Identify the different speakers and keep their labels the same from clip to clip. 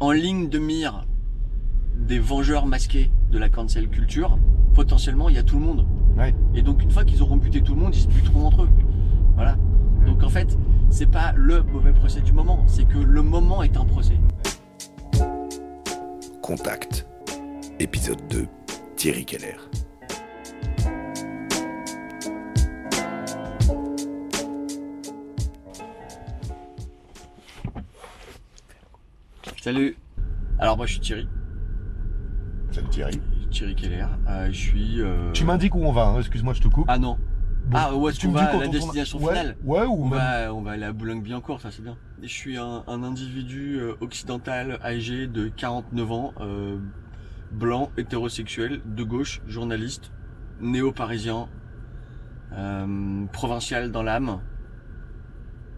Speaker 1: en ligne de mire des vengeurs masqués de la cancel culture, potentiellement il y a tout le monde.
Speaker 2: Ouais.
Speaker 1: Et donc une fois qu'ils auront buté tout le monde, ils se buteront entre eux. Voilà. Donc en fait, c'est pas le mauvais procès du moment, c'est que le moment est un procès.
Speaker 3: Contact. Épisode 2. Thierry Keller.
Speaker 1: Salut. Alors moi je suis Thierry,
Speaker 2: Salut Thierry.
Speaker 1: Thierry Keller. Euh, je suis. euh,
Speaker 2: Tu m'indiques où on va, hein, excuse-moi, je te coupe.
Speaker 1: Ah non.
Speaker 2: Bon,
Speaker 1: ah, est-ce
Speaker 2: tu me dis
Speaker 1: va La
Speaker 2: on-
Speaker 1: destination
Speaker 2: ouais,
Speaker 1: finale
Speaker 2: Ouais, ou
Speaker 1: On
Speaker 2: même-
Speaker 1: va, on va aller à Boulogne-Billancourt, ça c'est bien. Je suis un, un individu euh, occidental âgé de 49 ans, euh, blanc, hétérosexuel, de gauche, journaliste, néo-parisien, euh, provincial dans l'âme.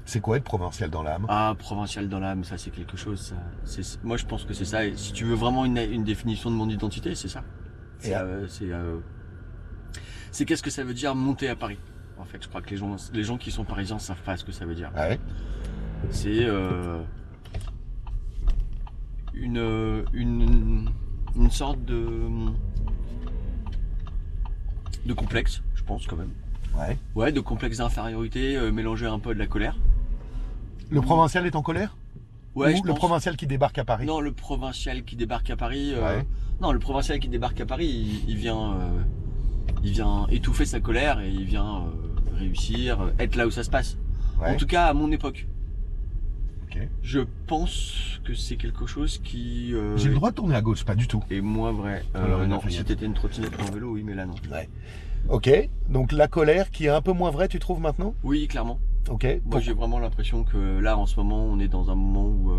Speaker 2: C'est quoi être provincial dans l'âme?
Speaker 1: Ah, provincial dans l'âme, ça c'est quelque chose. Ça. Moi je pense que c'est ça. Et si tu veux vraiment une, une définition de mon identité, c'est ça. C'est euh, euh, c'est qu'est-ce que ça veut dire monter à Paris? En fait, je crois que les gens, les gens qui sont parisiens savent pas ce que ça veut dire.
Speaker 2: Ouais?
Speaker 1: C'est euh, une, une, une sorte de, de complexe, je pense quand même.
Speaker 2: Ouais.
Speaker 1: Ouais, de complexe d'infériorité euh, mélangé un peu de la colère.
Speaker 2: Le provincial est en colère
Speaker 1: Ouais,
Speaker 2: Ou
Speaker 1: je
Speaker 2: le
Speaker 1: pense.
Speaker 2: provincial qui débarque à Paris
Speaker 1: Non, le provincial qui débarque à Paris. euh,
Speaker 2: Ouais.
Speaker 1: Non, le provincial qui débarque à Paris, il, il vient, euh, il vient étouffer sa colère et il vient euh, réussir, euh, être là où ça se passe.
Speaker 2: Ouais.
Speaker 1: En tout cas, à mon époque.
Speaker 2: Ok.
Speaker 1: Je pense que c'est quelque chose qui euh,
Speaker 2: J'ai le droit de tourner à gauche, pas du tout.
Speaker 1: est moins vrai. Euh,
Speaker 2: Alors,
Speaker 1: non, si t'étais une trottinette ou un vélo, oui, mais là non.
Speaker 2: Ok. Donc la colère qui est un peu moins vraie, tu trouves maintenant?
Speaker 1: Oui, clairement.
Speaker 2: Ok.
Speaker 1: Moi, j'ai vraiment l'impression que là, en ce moment, on est dans un moment où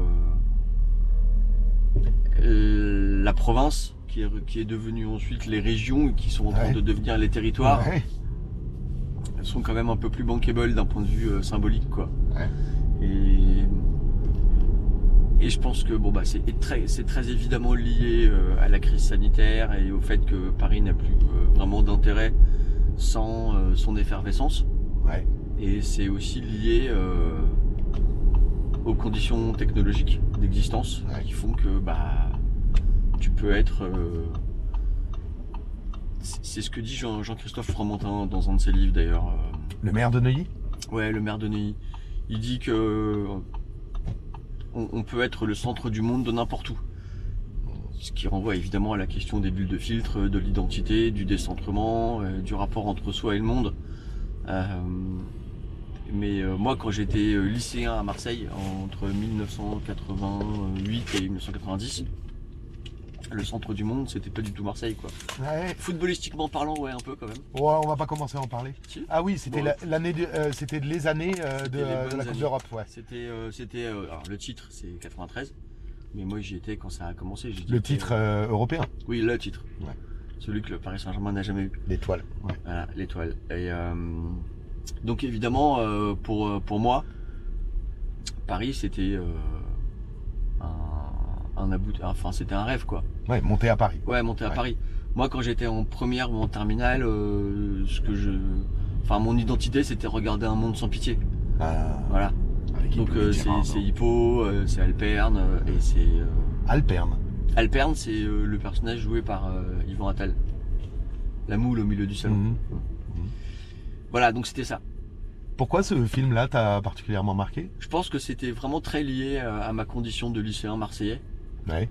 Speaker 1: euh, la province, qui est, qui est devenue ensuite les régions, et qui sont en train
Speaker 2: Ouais.
Speaker 1: de devenir les territoires,
Speaker 2: Ouais.
Speaker 1: sont quand même un peu plus bankable d'un point de vue euh, symbolique, quoi.
Speaker 2: Ouais.
Speaker 1: Et et je pense que bon bah c'est très c'est très évidemment lié euh, à la crise sanitaire et au fait que Paris n'a plus euh, vraiment d'intérêt sans euh, son effervescence.
Speaker 2: Ouais.
Speaker 1: Et c'est aussi lié euh, aux conditions technologiques d'existence
Speaker 2: Ouais.
Speaker 1: qui font que bah tu peux être. euh, c'est ce que dit Jean- Jean-Christophe Fromentin dans un de ses livres d'ailleurs. euh,
Speaker 2: Le maire de Neuilly?
Speaker 1: Ouais, le maire de Neuilly. Il dit que on, on peut être le centre du monde de n'importe où. Ce qui renvoie évidemment à la question des bulles de filtre, de l'identité, du décentrement, euh, du rapport entre soi et le monde. Euh, mais euh, moi, quand j'étais euh, lycéen à Marseille, entre 1988 et 1990, le centre du monde, c'était pas du tout Marseille, quoi.
Speaker 2: Ouais.
Speaker 1: Footballistiquement parlant, ouais, un peu quand même.
Speaker 2: Ouais, on va pas commencer à en parler.
Speaker 1: Si.
Speaker 2: Ah oui, c'était
Speaker 1: Bon.
Speaker 2: l'année, de- euh, c'était les années euh, de,
Speaker 1: les
Speaker 2: euh, la Coupe d'Europe, ouais.
Speaker 1: C'était, c'était, alors le titre c'est 93, mais moi j'y étais quand ça a commencé.
Speaker 2: Le titre européen,
Speaker 1: Oui, le titre.
Speaker 2: Ouais.
Speaker 1: Celui que le Paris Saint-Germain n'a jamais eu.
Speaker 2: l'étoile. Ouais.
Speaker 1: Voilà, l'étoile. Et euh, donc évidemment, euh, pour euh, pour moi, Paris c'était euh, un, un about- enfin c'était un rêve quoi.
Speaker 2: Ouais, monter à Paris.
Speaker 1: Ouais, monter à
Speaker 2: Ouais.
Speaker 1: Paris. Moi, quand j'étais en première ou en terminale, euh, ce que je, enfin mon identité c'était regarder un monde sans pitié.
Speaker 2: Ah,
Speaker 1: Voilà.
Speaker 2: avec
Speaker 1: Donc c'est Hippo, c'est Alperne et c'est
Speaker 2: Alperne.
Speaker 1: Alperne, c'est le personnage joué par Yvan Attal. La moule au milieu du salon.
Speaker 2: Mhm.
Speaker 1: Voilà, donc c'était ça.
Speaker 2: Pourquoi ce film-là t'a particulièrement marqué?
Speaker 1: Je pense que c'était vraiment très lié euh, à ma condition de lycéen marseillais
Speaker 2: Ouais.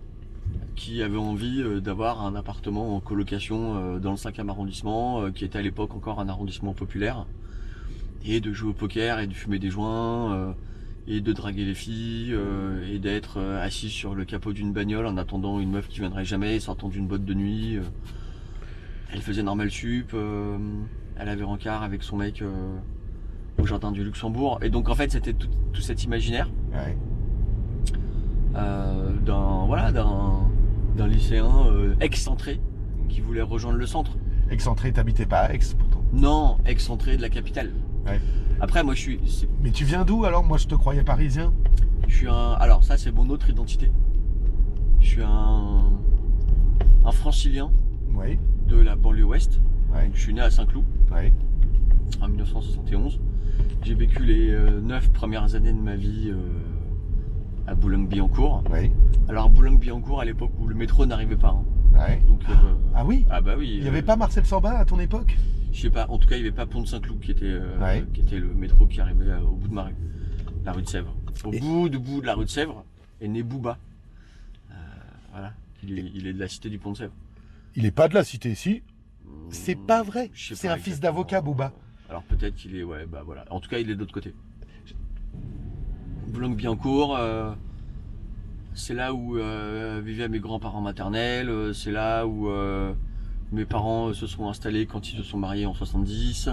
Speaker 1: qui avait envie euh, d'avoir un appartement en colocation euh, dans le 5e arrondissement, qui était à l'époque encore un arrondissement populaire, et de jouer au poker et de fumer des joints, et de draguer les filles, et d'être assis sur le capot d'une bagnole en attendant une meuf qui viendrait jamais, sortant d'une boîte de nuit. Elle faisait normal sup, elle avait rencard avec son mec euh, au jardin du Luxembourg, et donc en fait c'était tout, tout cet imaginaire
Speaker 2: Ouais.
Speaker 1: euh, d'un voilà d'un lycéen euh, excentré qui voulait rejoindre le centre.
Speaker 2: Excentré, t'habitais pas à Aix pourtant.
Speaker 1: Non, excentré de la capitale.
Speaker 2: Ouais.
Speaker 1: Après, moi, je suis,
Speaker 2: Mais tu viens d'où alors? Moi je te croyais parisien.
Speaker 1: je suis un. Alors ça, c'est mon autre identité. Je suis un un francilien
Speaker 2: Oui.
Speaker 1: de la banlieue ouest.
Speaker 2: Ouais.
Speaker 1: Donc, je suis né à Saint-Cloud
Speaker 2: Ouais.
Speaker 1: en 1971. J'ai vécu les euh, neuf premières années de ma vie euh, à Boulogne-Billancourt. Alors Boulogne-Billancourt à l'époque où le métro n'arrivait pas. hein.
Speaker 2: Ouais.
Speaker 1: Donc euh,
Speaker 2: Ah oui?
Speaker 1: Ah bah oui.
Speaker 2: Il n'y avait
Speaker 1: euh,
Speaker 2: pas Marcel Samba à ton époque?
Speaker 1: Je sais pas. En tout cas, il n'y avait pas Pont de Saint-Cloud qui était euh,
Speaker 2: Ouais.
Speaker 1: qui était le métro qui arrivait au bout de ma rue, la rue de Sèvres. Au
Speaker 2: Et-
Speaker 1: bout de bout de la rue de Sèvres est né Bouba. Voilà. Il est, il est de la cité du Pont de Sèvres.
Speaker 2: Il est pas de la cité, si. C'est pas vrai. C'est un fils d'avocat, Bouba.
Speaker 1: Alors peut-être qu'il est, ouais, bah voilà. En tout cas, il est de l'autre côté. Boulogne-Billancourt, euh, c'est là où euh, vivaient mes grands-parents maternels. euh, c'est là où euh, mes parents se sont installés quand ils se sont mariés en 70.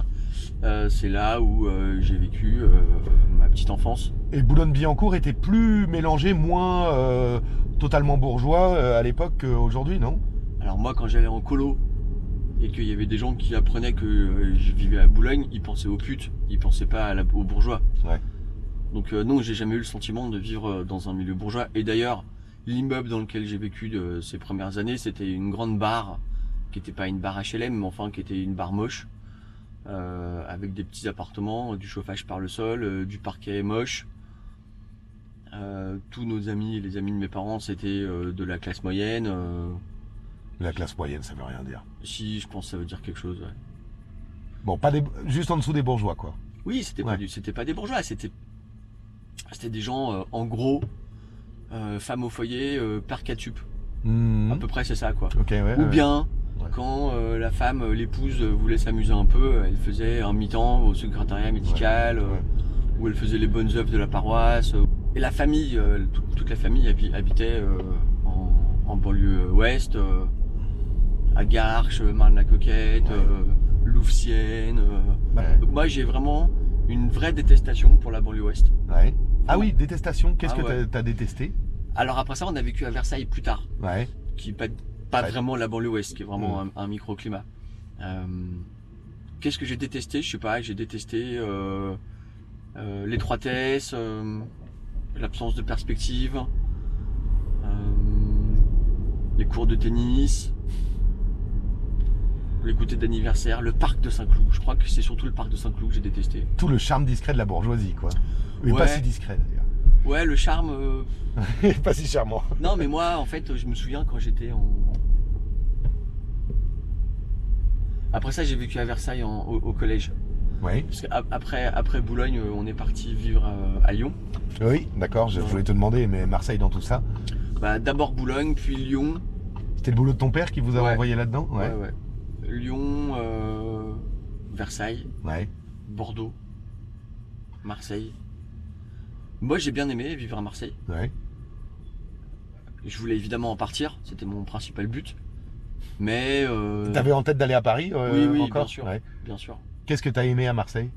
Speaker 1: euh, c'est là où j'ai vécu ma petite enfance.
Speaker 2: Et Boulogne-Billancourt était plus mélangé, moins totalement bourgeois à l'époque qu'aujourd'hui, non?
Speaker 1: Alors moi, quand j'allais en colo et qu'il y avait des gens qui apprenaient que euh, je vivais à Boulogne, ils pensaient aux putes, ils pensaient pas à la- aux bourgeois.
Speaker 2: Ouais.
Speaker 1: Donc euh, non, j'ai jamais eu le sentiment de vivre euh, dans un milieu bourgeois. Et d'ailleurs, l'immeuble dans lequel j'ai vécu de ces premières années, c'était une grande barre qui n'était pas une barre HLM, mais enfin qui était une barre moche, euh, avec des petits appartements, du chauffage par le sol, euh, du parquet moche. Euh, tous nos amis et les amis de mes parents, c'était de la classe moyenne.
Speaker 2: La classe moyenne, ça veut rien dire.
Speaker 1: si, je pense que ça veut dire quelque chose. ouais.
Speaker 2: Bon, pas des... juste en dessous des bourgeois, quoi.
Speaker 1: Oui, c'était
Speaker 2: Ouais.
Speaker 1: pas pas des bourgeois, c'était, c'était des gens euh, en gros, euh, femmes au foyer, euh, père catup.
Speaker 2: Mhm.
Speaker 1: À peu près c'est ça quoi.
Speaker 2: Ouais.
Speaker 1: Ou bien quand euh, la femme, l'épouse voulait s'amuser un peu, elle faisait un mi-temps au secrétariat médical, où elle faisait les bonnes œuvres de la paroisse. Et la famille, tout- toute la famille habi- habitait en, en banlieue ouest, à Garches, Marne-la-Coquette,
Speaker 2: Ouais.
Speaker 1: euh, Louvciennes. euh, donc moi j'ai vraiment une vraie détestation pour la banlieue ouest.
Speaker 2: Ouais. Ah oui, détestation. Qu'est-ce
Speaker 1: Ah
Speaker 2: que t'as- t'as détesté?
Speaker 1: Alors après ça on a vécu à Versailles plus tard,
Speaker 2: Ouais.
Speaker 1: qui est pas, pas
Speaker 2: Ouais.
Speaker 1: vraiment la banlieue ouest, qui est vraiment un, un microclimat. Euh, Qu'est-ce que j'ai détesté? Je sais pas, j'ai détesté euh, euh, l'étroitesse, euh, l'absence de perspective, euh, les cours de tennis, les goûters d'anniversaire, le parc de Saint-Cloud. Je crois que c'est surtout le parc de Saint-Cloud que j'ai détesté.
Speaker 2: Tout le charme discret de la bourgeoisie, quoi. Mais pas si discret, d'ailleurs.
Speaker 1: Ouais, le charme. euh,
Speaker 2: pas si charmant.
Speaker 1: Non, mais moi, en fait, je me souviens quand j'étais en. Après ça, j'ai vécu à Versailles en- au, au collège.
Speaker 2: Oui.
Speaker 1: Parce qu'après après Boulogne, euh, on est parti vivre euh, à Lyon.
Speaker 2: Oui, d'accord, je voulais te demander, mais Marseille dans tout ça.
Speaker 1: Bah, D'abord Boulogne, puis Lyon.
Speaker 2: C'était le boulot de ton père qui vous a
Speaker 1: Ouais.
Speaker 2: envoyé là-dedans?
Speaker 1: Ouais, ouais. Lyon, euh, Versailles,
Speaker 2: Ouais.
Speaker 1: Bordeaux, Marseille. Moi, j'ai bien aimé vivre à Marseille.
Speaker 2: Ouais.
Speaker 1: Je voulais évidemment en partir, c'était mon principal but. Mais. euh,
Speaker 2: T'avais en tête d'aller à Paris euh,
Speaker 1: Oui, oui,
Speaker 2: encore
Speaker 1: bien sûr.
Speaker 2: Ouais.
Speaker 1: Bien sûr.
Speaker 2: Qu'est-ce que t'as aimé à Marseille?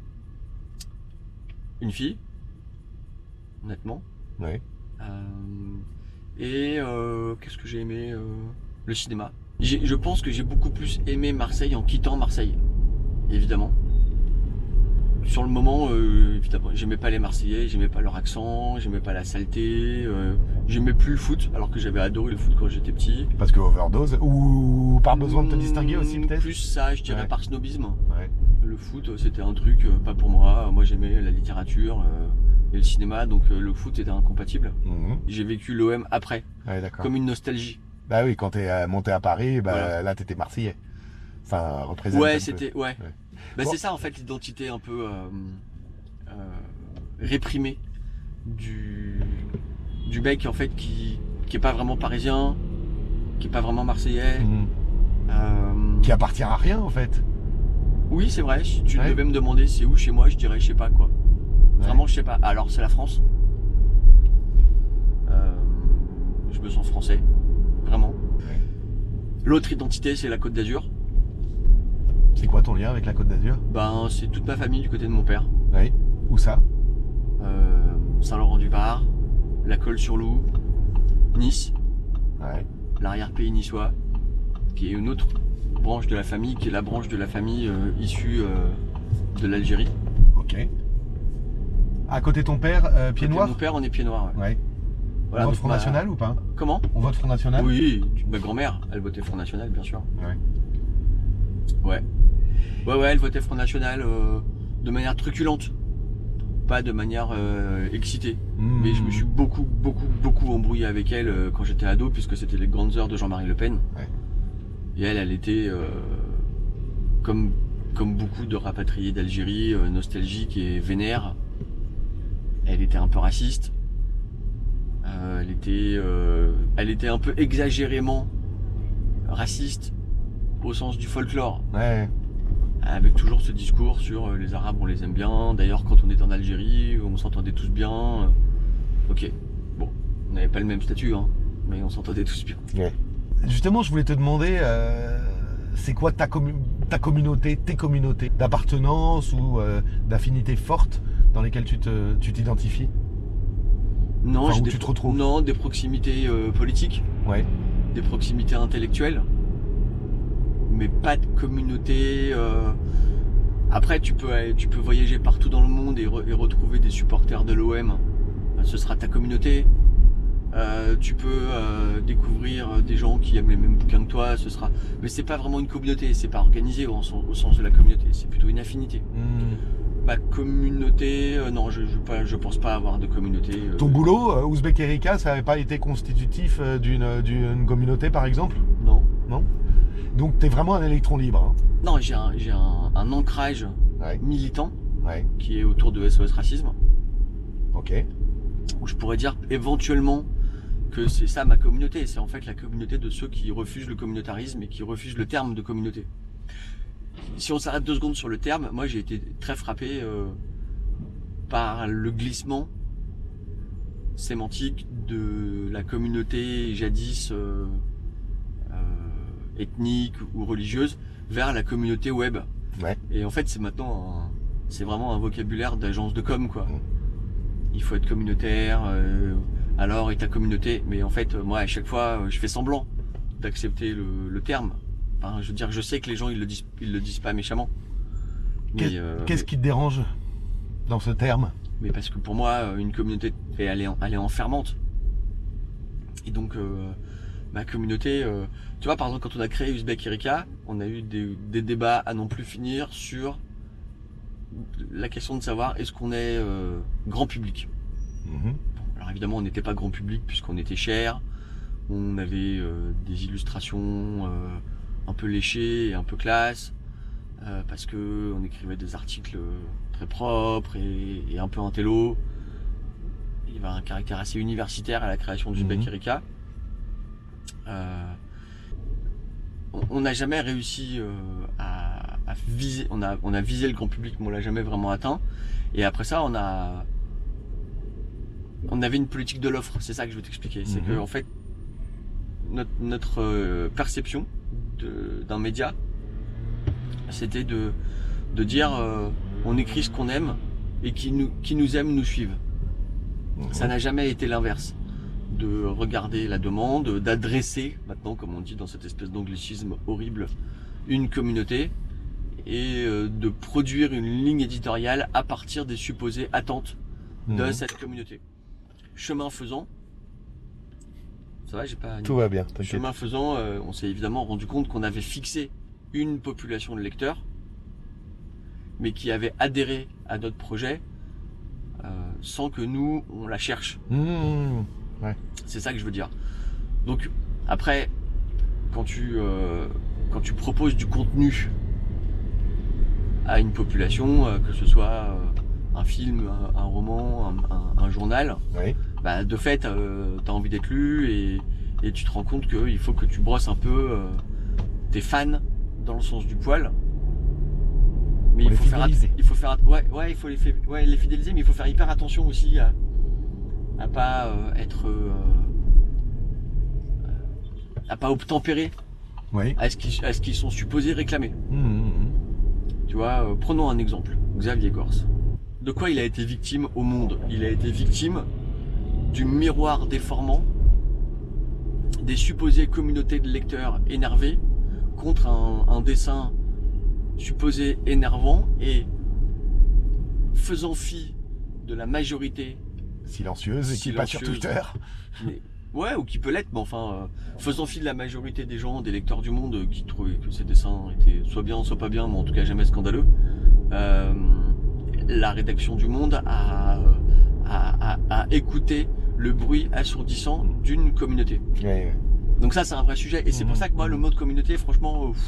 Speaker 1: Une fille, honnêtement.
Speaker 2: Ouais.
Speaker 1: Euh, et qu'est-ce que j'ai aimé Le cinéma. Je pense que j'ai beaucoup plus aimé Marseille en quittant Marseille, évidemment. Sur le moment, euh, évidemment, j'aimais pas les Marseillais, j'aimais pas leur accent, j'aimais pas la saleté, euh, j'aimais plus le foot, alors que j'avais adoré le foot quand j'étais petit.
Speaker 2: Parce que overdose Ou par besoin de te distinguer aussi,
Speaker 1: Mmh,
Speaker 2: peut-être?
Speaker 1: Plus ça, je dirais
Speaker 2: Ouais.
Speaker 1: par snobisme.
Speaker 2: Ouais.
Speaker 1: Le foot, euh, c'était un truc euh, pas pour moi. Moi, j'aimais la littérature et le cinéma, donc le foot était incompatible.
Speaker 2: Mhm.
Speaker 1: J'ai vécu l'OM après,
Speaker 2: Ouais,
Speaker 1: comme une nostalgie.
Speaker 2: Bah oui, quand t'es euh, monté à Paris, bah
Speaker 1: Voilà.
Speaker 2: là t'étais Marseillais. Enfin, représente. un
Speaker 1: Ouais, c'était ouais.
Speaker 2: Ouais.
Speaker 1: Bah,
Speaker 2: Bon.
Speaker 1: c'est ça en fait l'identité un peu euh, euh, réprimée du du mec en fait qui qui est pas vraiment parisien, qui est pas vraiment marseillais.
Speaker 2: Mhm.
Speaker 1: Euh,
Speaker 2: Qui appartient à rien en fait.
Speaker 1: Oui, c'est vrai. Si tu
Speaker 2: Ouais.
Speaker 1: devais me demander c'est où chez moi, je dirais je sais pas quoi.
Speaker 2: Ouais.
Speaker 1: Vraiment, je sais pas. Alors c'est la France. Euh, je me sens français, vraiment.
Speaker 2: Ouais.
Speaker 1: L'autre identité, c'est la Côte d'Azur.
Speaker 2: C'est quoi ton lien avec la Côte d'Azur?
Speaker 1: Ben, c'est toute ma famille du côté de mon père.
Speaker 2: Oui. Où ça?
Speaker 1: Euh, Saint-Laurent-du-Var, la Colle-sur-Loup, Nice,
Speaker 2: Ouais.
Speaker 1: l'arrière-pays niçois, qui est une autre branche de la famille, qui est la branche de la famille euh, issue euh, de l'Algérie.
Speaker 2: Ok. À côté de ton père, pied noir?
Speaker 1: Mon père, on est pied noir. ouais.
Speaker 2: Ouais.
Speaker 1: Voilà,
Speaker 2: on vote Front
Speaker 1: ma-
Speaker 2: National ou pas?
Speaker 1: Comment?
Speaker 2: On vote Front National?
Speaker 1: Oui, ma grand-mère, elle votait Front National, bien sûr.
Speaker 2: Ouais.
Speaker 1: Ouais. Ouais, ouais, elle votait Front National euh, de manière truculente. pas de manière euh, excitée.
Speaker 2: Hmm.
Speaker 1: Mais je me suis beaucoup, beaucoup, beaucoup embrouillé avec elle euh, quand j'étais ado, puisque c'était les grandes heures de Jean-Marie Le Pen.
Speaker 2: Ouais.
Speaker 1: Et elle, elle était euh, comme, comme beaucoup de rapatriés d'Algérie, euh, nostalgique et vénère. Elle était un peu raciste. Euh, elle était, euh, elle était un peu exagérément raciste au sens du folklore
Speaker 2: Ouais.
Speaker 1: avec toujours ce discours sur euh, les Arabes, on les aime bien. D'ailleurs, quand on était en Algérie, on s'entendait tous bien. Ok, bon, on n'avait pas le même statut, hein, mais on s'entendait tous bien.
Speaker 2: Justement, je voulais te demander, c'est quoi ta, ta communauté, tes communautés d'appartenance ou d'affinité forte dans lesquelles tu t'identifies?
Speaker 1: Non,
Speaker 2: Enfin,
Speaker 1: j'ai
Speaker 2: où
Speaker 1: des,
Speaker 2: tu te retrouves
Speaker 1: non, des proximités euh, politiques,
Speaker 2: Ouais.
Speaker 1: des proximités intellectuelles, mais pas de communauté. euh, Après, tu peux, aller- tu peux voyager partout dans le monde et, re- et retrouver des supporters de l'OM. Ce sera ta communauté. Euh, tu peux euh, découvrir des gens qui aiment les mêmes bouquins que toi. Ce sera, mais c'est pas vraiment une communauté. C'est pas organisé au, sens- au sens de la communauté. C'est plutôt une affinité.
Speaker 2: Hmm.
Speaker 1: Ma communauté, euh, non, je, je, pas- je pense pas avoir de communauté. euh,
Speaker 2: Ton boulot, euh, Ouzbek Erika, ça n'avait pas été constitutif d'une communauté, par exemple?
Speaker 1: Non.
Speaker 2: Donc, tu es vraiment un électron libre.
Speaker 1: Non, j'ai un, j'ai un, un ancrage
Speaker 2: hein. Ouais.
Speaker 1: militant
Speaker 2: Ouais.
Speaker 1: qui est autour de SOS Racisme,
Speaker 2: Ok.
Speaker 1: où je pourrais dire éventuellement que c'est ça ma communauté. C'est en fait la communauté de ceux qui refusent le communautarisme et qui refusent le terme de communauté. Si on s'arrête deux secondes sur le terme, moi j'ai été très frappé euh, par le glissement sémantique de la communauté jadis euh, euh, ethnique ou religieuse vers la communauté web.
Speaker 2: Ouais.
Speaker 1: Et en fait, c'est maintenant, un- c'est vraiment un vocabulaire d'agence de com, quoi.
Speaker 2: Mm.
Speaker 1: Il faut être communautaire. euh, alors, et ta communauté. Mais en fait, moi, à chaque fois, je fais semblant d'accepter le, le terme. Je veux dire, je sais que les gens, ils le disent, ils le disent pas méchamment. Euh,
Speaker 2: Qu'est-ce qui te dérange dans ce terme?
Speaker 1: Mais parce que pour moi, euh, une communauté, elle est, elle est enfermante. Et donc, euh, ma communauté, euh, tu vois, par exemple, quand on a créé Uzbek Erika, on a eu des, des débats à non plus finir sur la question de savoir est-ce qu'on est grand public?
Speaker 2: Mhm.
Speaker 1: Alors évidemment, on n'était pas grand public puisqu'on était cher. On avait des illustrations un peu léchées et un peu classe. euh, parce que on écrivait des articles très propres et, et un peu intello. Il y avait un caractère assez universitaire à la création du Erika. Euh, on- n'a jamais réussi euh, à, à viser. On a, on a visé le grand public, mais on l'a jamais vraiment atteint. Et après ça, on a on avait une politique de l'offre, c'est ça que je veux t'expliquer. C'est
Speaker 2: Mhm.
Speaker 1: que en fait, notre, notre perception d'un média, c'était de, de dire euh, on écrit ce qu'on aime et qui nous, qui nous aiment nous suivent.
Speaker 2: Mhm.
Speaker 1: Ça n'a jamais été l'inverse. De regarder la demande, d'adresser, maintenant comme on dit dans cette espèce d'anglicisme horrible, une communauté et euh, de produire une ligne éditoriale à partir des supposées attentes de
Speaker 2: Mhm.
Speaker 1: cette communauté. Chemin faisant, ça va, j'ai pas.
Speaker 2: Tout va bien.
Speaker 1: Chemin faisant, euh, on s'est évidemment rendu compte qu'on avait fixé une population de lecteurs, mais qui avait adhéré à notre projet euh, sans que nous on la cherche.
Speaker 2: Mhm.
Speaker 1: C'est ça que je veux dire. Donc après, quand tu euh, quand tu proposes du contenu à une population, que ce soit un film, un, un roman, un, un- un journal,
Speaker 2: Oui.
Speaker 1: Bah, de fait, euh, t'as envie d'être lu et, et tu te rends compte qu'il faut que tu brosses un peu euh, tes fans dans le sens du poil. Mais il faut faire, il faut faire, ouais, ouais, il faut les, fi- ouais, les fidéliser, mais il faut faire hyper attention aussi à, à pas euh, être, euh, à pas obtempérer
Speaker 2: Oui.
Speaker 1: à ce qu'ils, sont supposés réclamer.
Speaker 2: Mhm.
Speaker 1: Tu vois, euh, prenons un exemple. Xavier Gorce. De quoi il a été victime au monde? Il a été victime du miroir déformant des supposées communautés de lecteurs énervés contre un, un dessin supposé énervant et faisant fi de la majorité,
Speaker 2: Silencieuse et qui passe sur. Twitter.
Speaker 1: mais- ouais, ou qui peut l'être, mais enfin, euh, faisant fi de la majorité des gens, des lecteurs du monde euh, qui trouvaient que ces dessins étaient soit bien, soit pas bien, mais en tout cas jamais scandaleux, euh, la rédaction du Monde a, a, a- a écouté le bruit assourdissant d'une communauté.
Speaker 2: Ouais, ouais.
Speaker 1: Donc ça, c'est un vrai sujet. Et c'est pour
Speaker 2: Mhm.
Speaker 1: ça que moi, le mot de communauté, franchement, euh, pff,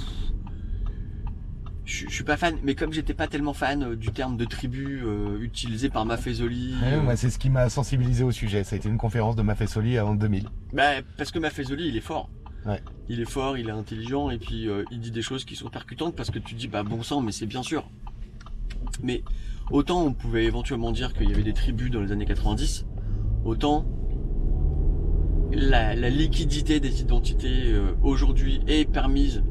Speaker 1: je je suis pas fan. Mais comme j'étais pas tellement fan euh, du terme de tribu euh, utilisé par Maffezoli,
Speaker 2: Ouais, moi, c'est ce qui m'a sensibilisé au sujet. Ça a été une conférence de Maffesoli en 2000.
Speaker 1: bah, parce que Maffezoli, il est fort.
Speaker 2: Ouais.
Speaker 1: Il est fort, il est intelligent, et puis euh, il dit des choses qui sont percutantes parce que tu dis, bah bon sang, mais c'est bien sûr. Mais autant on pouvait éventuellement dire qu'il y avait des tribus dans les années 90, autant la, la liquidité des identités euh, aujourd'hui est permise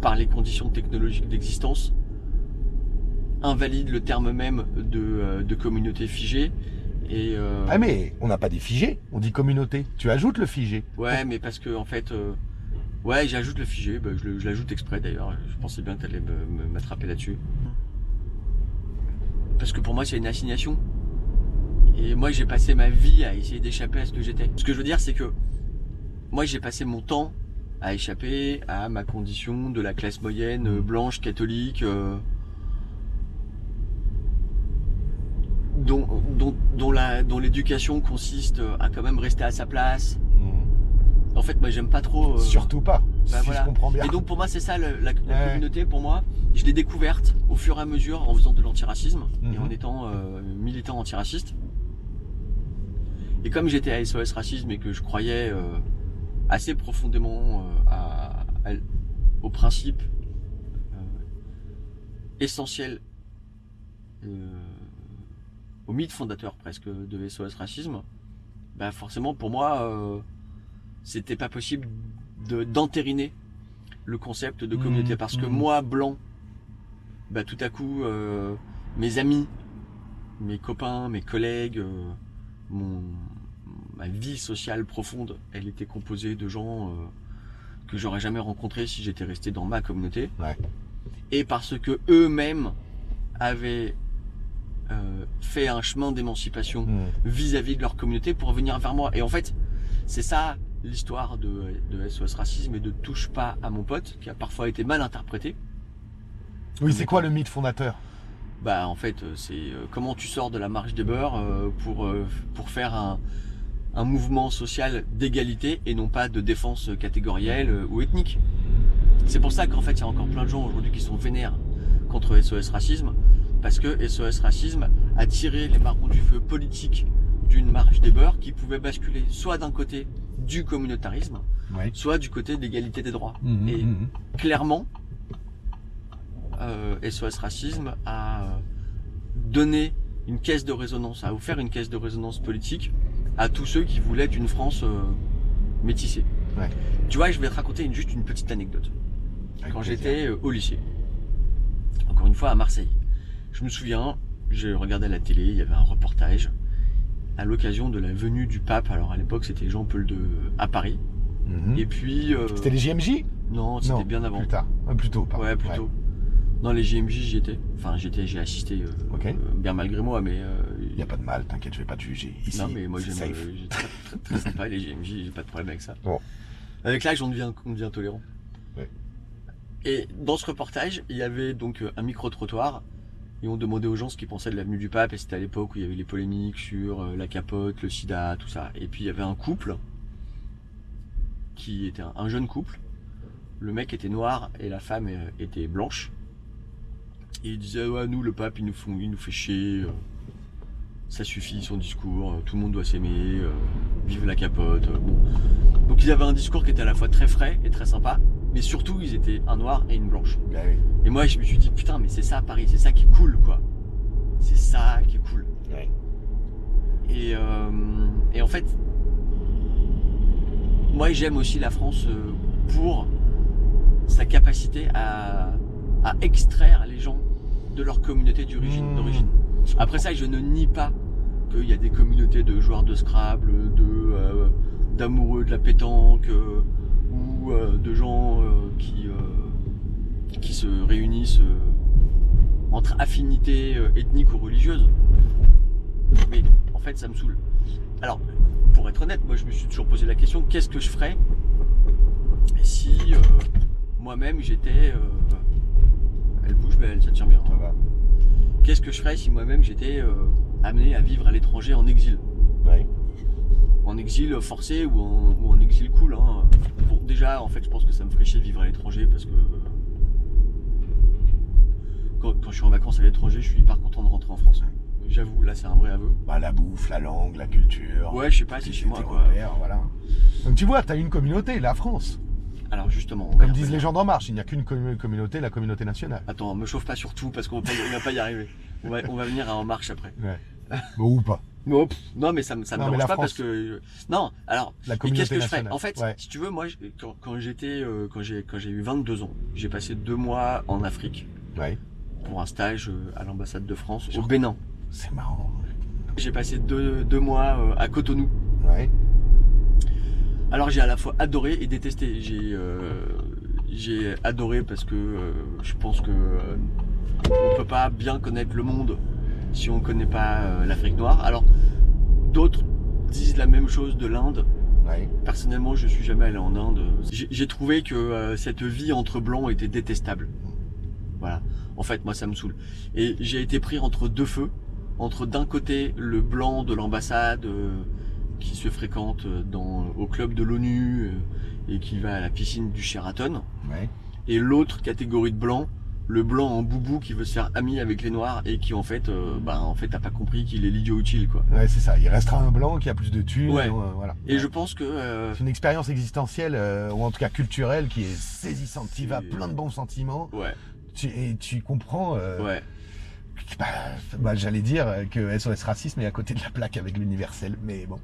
Speaker 1: par les conditions technologiques d'existence, invalide le terme même de, euh, de communauté figée. Et, euh,
Speaker 2: Ah, mais on n'a pas des figés, on dit communauté. Tu ajoutes le figé.
Speaker 1: Ouais, mais parce que en fait, euh, ouais, j'ajoute le figé. Bah, je l'ajoute exprès d'ailleurs. Je pensais bien que me- m'attraper là-dessus. Parce que pour moi, c'est une assignation. Et moi, j'ai passé ma vie à essayer d'échapper à ce que j'étais. Ce que je veux dire, c'est que moi, j'ai passé mon temps à échapper à ma condition de la classe moyenne euh, blanche catholique. euh, dont, dont, dont la dont l'éducation consiste à quand même rester à sa place, en fait, moi, j'aime pas trop. euh,
Speaker 2: Surtout pas,
Speaker 1: bah,
Speaker 2: si
Speaker 1: voilà.
Speaker 2: je comprends bien.
Speaker 1: Et donc, pour moi, c'est ça le- la, la
Speaker 2: Ouais.
Speaker 1: communauté. Pour moi, je l'ai découverte au fur et à mesure en faisant de l'antiracisme et
Speaker 2: Mhm.
Speaker 1: en étant euh, militant antiraciste. Et comme j'étais à SOS Racisme et que je croyais euh, assez profondément euh, à, à- au principe euh, essentiel, euh, au mythe fondateur presque de SOS Racisme, bah forcément pour moi, euh, c'était pas possible de- d'entériner le concept de communauté
Speaker 2: Mhm,
Speaker 1: parce que
Speaker 2: mhm.
Speaker 1: moi blanc bah tout à coup euh, mes amis mes copains mes collègues euh, mon ma vie sociale profonde elle était composée de gens euh, que j'aurais jamais rencontrés si j'étais resté dans ma communauté
Speaker 2: Ouais.
Speaker 1: et parce que eux-mêmes avaient euh, fait un chemin d'émancipation
Speaker 2: Hmm.
Speaker 1: vis-à-vis de leur communauté pour venir vers moi. Et en fait, c'est ça l'histoire de, de SOS Racisme et de Touche pas à mon pote, qui a parfois été mal interprété.
Speaker 2: Oui, c'est quoi le mythe fondateur?
Speaker 1: Bah en fait, euh, c'est comment tu sors de la marche des beurs pour, pour faire un, un mouvement social d'égalité et non pas de défense catégorielle euh, ou ethnique. C'est pour ça qu'en fait, il y a encore plein de gens aujourd'hui qui sont vénères contre SOS Racisme, parce que SOS Racisme a tiré les marrons du feu politique d'une marche des beurs qui pouvait basculer soit d'un côté du communautarisme, soit du côté de l'égalité des droits.
Speaker 2: Mhm,
Speaker 1: Et
Speaker 2: mhm.
Speaker 1: clairement, euh, SOS Racisme a euh, donné une caisse de résonance, a offert une caisse de résonance politique à tous ceux qui voulaient une France euh, métissée.
Speaker 2: Ouais.
Speaker 1: Tu vois, je vais te raconter une- juste une petite anecdote.
Speaker 2: Avec
Speaker 1: Quand j'étais euh, au lycée, encore une fois à Marseille, je me souviens, je regardais la télé, il y avait un reportage à l'occasion de la venue du pape. Alors à l'époque, c'était Jean-Paul II à Paris.
Speaker 2: Mhm.
Speaker 1: Et puis, euh,
Speaker 2: C'était les JMJ
Speaker 1: non, c'était
Speaker 2: Non,
Speaker 1: bien avant.
Speaker 2: Plus tard. Euh, plus tôt, pardon.
Speaker 1: Ouais, plutôt. Dans les JMJ, j'y étais. Enfin, j'étais, j'ai assisté, euh,
Speaker 2: Ok.
Speaker 1: euh, bien malgré moi, mais.
Speaker 2: Il n'y a pas de mal, t'inquiète, je vais pas te juger. Ici,
Speaker 1: non, mais moi j'aime.
Speaker 2: safe.
Speaker 1: euh, très, très, très sympa les JMJ, j'ai pas de problème avec ça.
Speaker 2: Bon.
Speaker 1: Avec l'âge, on devient, on devient tolérant.
Speaker 2: Ouais.
Speaker 1: Et dans ce reportage, il y avait donc euh, un micro-trottoir. Et on demandait aux gens ce qu'ils pensaient de l'avenue du pape. Et c'était à l'époque où il y avait les polémiques sur euh, la capote, le sida, tout ça. Et puis il y avait un couple qui était un, un jeune couple. Le mec était noir et la femme euh, était blanche. Et il disait ouais nous le pape il nous, font, il nous fait chier. Ça suffit son discours. euh, tout le monde doit s'aimer. euh, vive la capote. euh, bon. Donc ils avaient un discours qui était à la fois très frais et très sympa. Mais surtout ils étaient un noir et une blanche.
Speaker 2: Bah oui.
Speaker 1: Et moi, je me suis dit, putain, mais c'est ça Paris, c'est ça qui est cool, quoi. C'est ça qui est cool.
Speaker 2: Ouais.
Speaker 1: Et, euh, et en fait, moi, j'aime aussi la France pour sa capacité à, à extraire les gens de leur communauté d'origine.
Speaker 2: Mmh.
Speaker 1: d'origine. Après ça, je ne nie pas qu'il y a des communautés de joueurs de Scrabble, de euh, d'amoureux de la pétanque, euh, ou euh, de gens qui qui se réunissent entre affinités ethniques ou religieuses. Mais en fait, ça me saoule. Alors, pour être honnête, moi, je me suis toujours posé la question qu'est-ce que je ferais si euh, moi-même j'étais. euh, elle bouge, mais elle ça tient bien.
Speaker 2: Va.
Speaker 1: qu'est-ce que je ferais si moi-même j'étais euh, amené à vivre à l'étranger en exil
Speaker 2: Ouais.
Speaker 1: En exil forcé ou en, ou en exil cool. Hein. Bon, déjà, en fait, je pense que ça me ferait chier de vivre à l'étranger parce que quand, quand je suis en vacances à l'étranger, je suis hyper content de rentrer en France. J'avoue, là, c'est un vrai aveu.
Speaker 2: Bah, la bouffe, la langue, la culture.
Speaker 1: Ouais, je sais pas, c'est chez moi, quoi.
Speaker 2: repères, voilà. Donc tu vois, t'as une communauté, la France.
Speaker 1: Alors justement, on
Speaker 2: Comme disent les gens d'En Marche, il n'y a qu'une commu- communauté, la communauté nationale.
Speaker 1: Attends, me chauffe pas sur tout parce qu'on va, va pas y arriver. On va, on va venir à En Marche après.
Speaker 2: Ouais. Ou pas.
Speaker 1: Non, pff, non, mais ça, ça me
Speaker 2: Non,
Speaker 1: dérange pas parce que non. Alors, qu'est-ce que je
Speaker 2: nationale.
Speaker 1: En fait,
Speaker 2: Ouais.
Speaker 1: si tu veux, moi, quand, quand j'étais, euh, quand j'ai, quand j'ai eu 22 ans, j'ai passé deux mois en Afrique
Speaker 2: Ouais.
Speaker 1: pour un stage euh, à l'ambassade de France au Bénin.
Speaker 2: C'est marrant.
Speaker 1: J'ai passé deux, deux mois euh, à Cotonou.
Speaker 2: Ouais.
Speaker 1: Alors j'ai à la fois adoré et détesté. J'ai j'ai adoré parce que je pense que on peut pas bien connaître le monde si on connaît pas euh, l'Afrique noire. Alors d'autres disent la même chose de l'Inde.
Speaker 2: Ouais.
Speaker 1: Personnellement, je suis jamais allé en Inde. J'ai trouvé que euh, cette vie entre blancs était détestable. Voilà. En fait, moi, ça me saoule. Et j'ai été pris entre deux feux. Entre d'un côté le blanc de l'ambassade euh, qui se fréquente dans, au club de l'ONU et qui va à la piscine du Sheraton,
Speaker 2: Ouais.
Speaker 1: et l'autre catégorie de blanc, le blanc en boubou qui veut se faire ami avec les noirs et qui en fait, euh, bah, en fait, t'as pas compris qu'il est l'idiot utile, quoi.
Speaker 2: Ouais, c'est ça. Il restera un blanc qui a plus de thunes.
Speaker 1: Ouais.
Speaker 2: euh, voilà.
Speaker 1: Et
Speaker 2: Ouais.
Speaker 1: je pense que euh,
Speaker 2: C'est une expérience existentielle, euh, ou en tout cas culturelle, qui est saisissante. Tu vas plein de bons sentiments.
Speaker 1: ouais,
Speaker 2: Tu, et tu comprends,
Speaker 1: ouais.
Speaker 2: bah, bah, j'allais dire que SOS Racisme est à côté de la plaque avec l'universel, mais bon,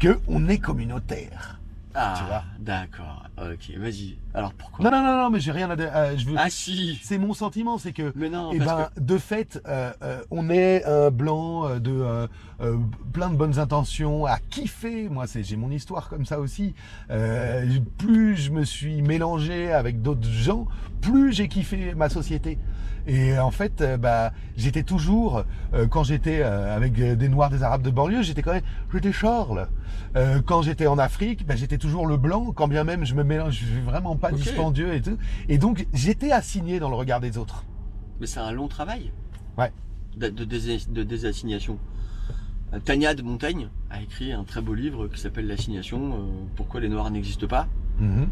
Speaker 2: que on est communautaire.
Speaker 1: Ah,
Speaker 2: Tu vois.
Speaker 1: d'accord. Ok, vas-y. Alors pourquoi
Speaker 2: Non, non, non, non, mais j'ai rien à dire. euh, je veux.
Speaker 1: Ah si.
Speaker 2: C'est mon sentiment, c'est que
Speaker 1: Mais non, parce
Speaker 2: ben, de fait, euh, euh, on est un blanc euh, de plein de bonnes intentions, à kiffer. Moi, c'est j'ai mon histoire comme ça aussi. Plus je me suis mélangé avec d'autres gens, plus j'ai kiffé ma société. Et en fait, euh, bah, j'étais toujours, euh, quand j'étais euh, avec euh, des Noirs, des Arabes de banlieue, j'étais quand même, j'étais Charles. Euh, quand j'étais en Afrique, bah, j'étais toujours le blanc, quand bien même je me mélange, je suis vraiment pas
Speaker 1: Ok.
Speaker 2: dispendieux et tout. Et donc, j'étais assigné dans le regard des autres.
Speaker 1: mais c'est un long travail.
Speaker 2: Ouais.
Speaker 1: De, de, dés- de désassignation. Euh, Tania de Montaigne a écrit un très beau livre qui s'appelle L'assignation. euh, pourquoi les Noirs n'existent pas?
Speaker 2: Mhm.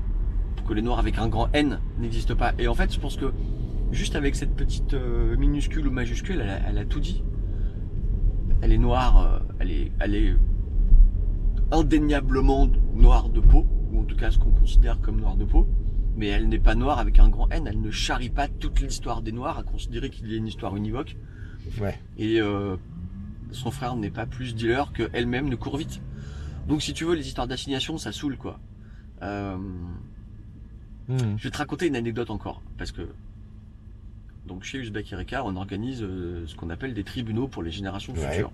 Speaker 1: Pourquoi les Noirs avec un grand N n'existent pas? Et en fait, je pense que juste avec cette petite euh, minuscule ou majuscule, elle a, elle a tout dit. Elle est noire, euh, elle est, elle est indéniablement noire de peau, ou en tout cas ce qu'on considère comme noire de peau, mais elle n'est pas noire avec un grand N, elle ne charrie pas toute l'histoire des Noirs à considérer qu'il y a une histoire univoque,
Speaker 2: Ouais.
Speaker 1: et euh, son frère n'est pas plus dealer qu'elle-même ne court vite. Donc si tu veux, les histoires d'assignation, ça saoule quoi. Euh,
Speaker 2: Mhm.
Speaker 1: je vais te raconter une anecdote encore, parce que donc chez Uzbek Ereka, on organise euh, ce qu'on appelle des tribunaux pour les générations
Speaker 2: Ouais.
Speaker 1: futures.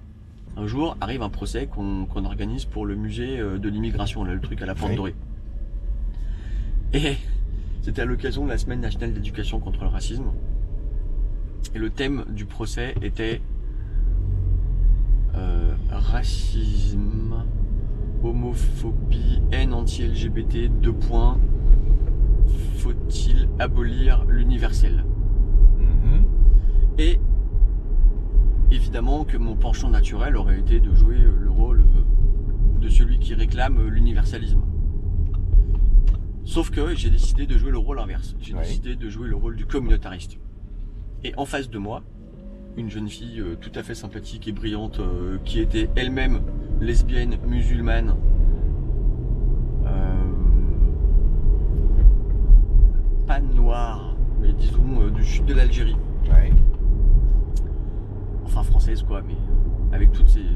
Speaker 1: Un jour arrive un procès qu'on organise pour le musée euh, de l'immigration, le truc à la Porte
Speaker 2: Ouais.
Speaker 1: Dorée. Et c'était à l'occasion de la semaine nationale d'éducation contre le racisme. Et le thème du procès était euh, racisme, homophobie, haine anti-LGBT, deux points. Faut-il abolir l'universel? Et évidemment que mon penchant naturel aurait été de jouer euh, le rôle euh, de celui qui réclame euh, l'universalisme. Sauf que j'ai décidé de jouer le rôle inverse. J'ai décidé de jouer le rôle du communautariste. Et en face de moi, une jeune fille tout à fait sympathique et brillante qui était elle-même lesbienne, musulmane. euh, pas noire, mais disons du sud de l'Algérie. Enfin française quoi, mais euh, avec toutes ces,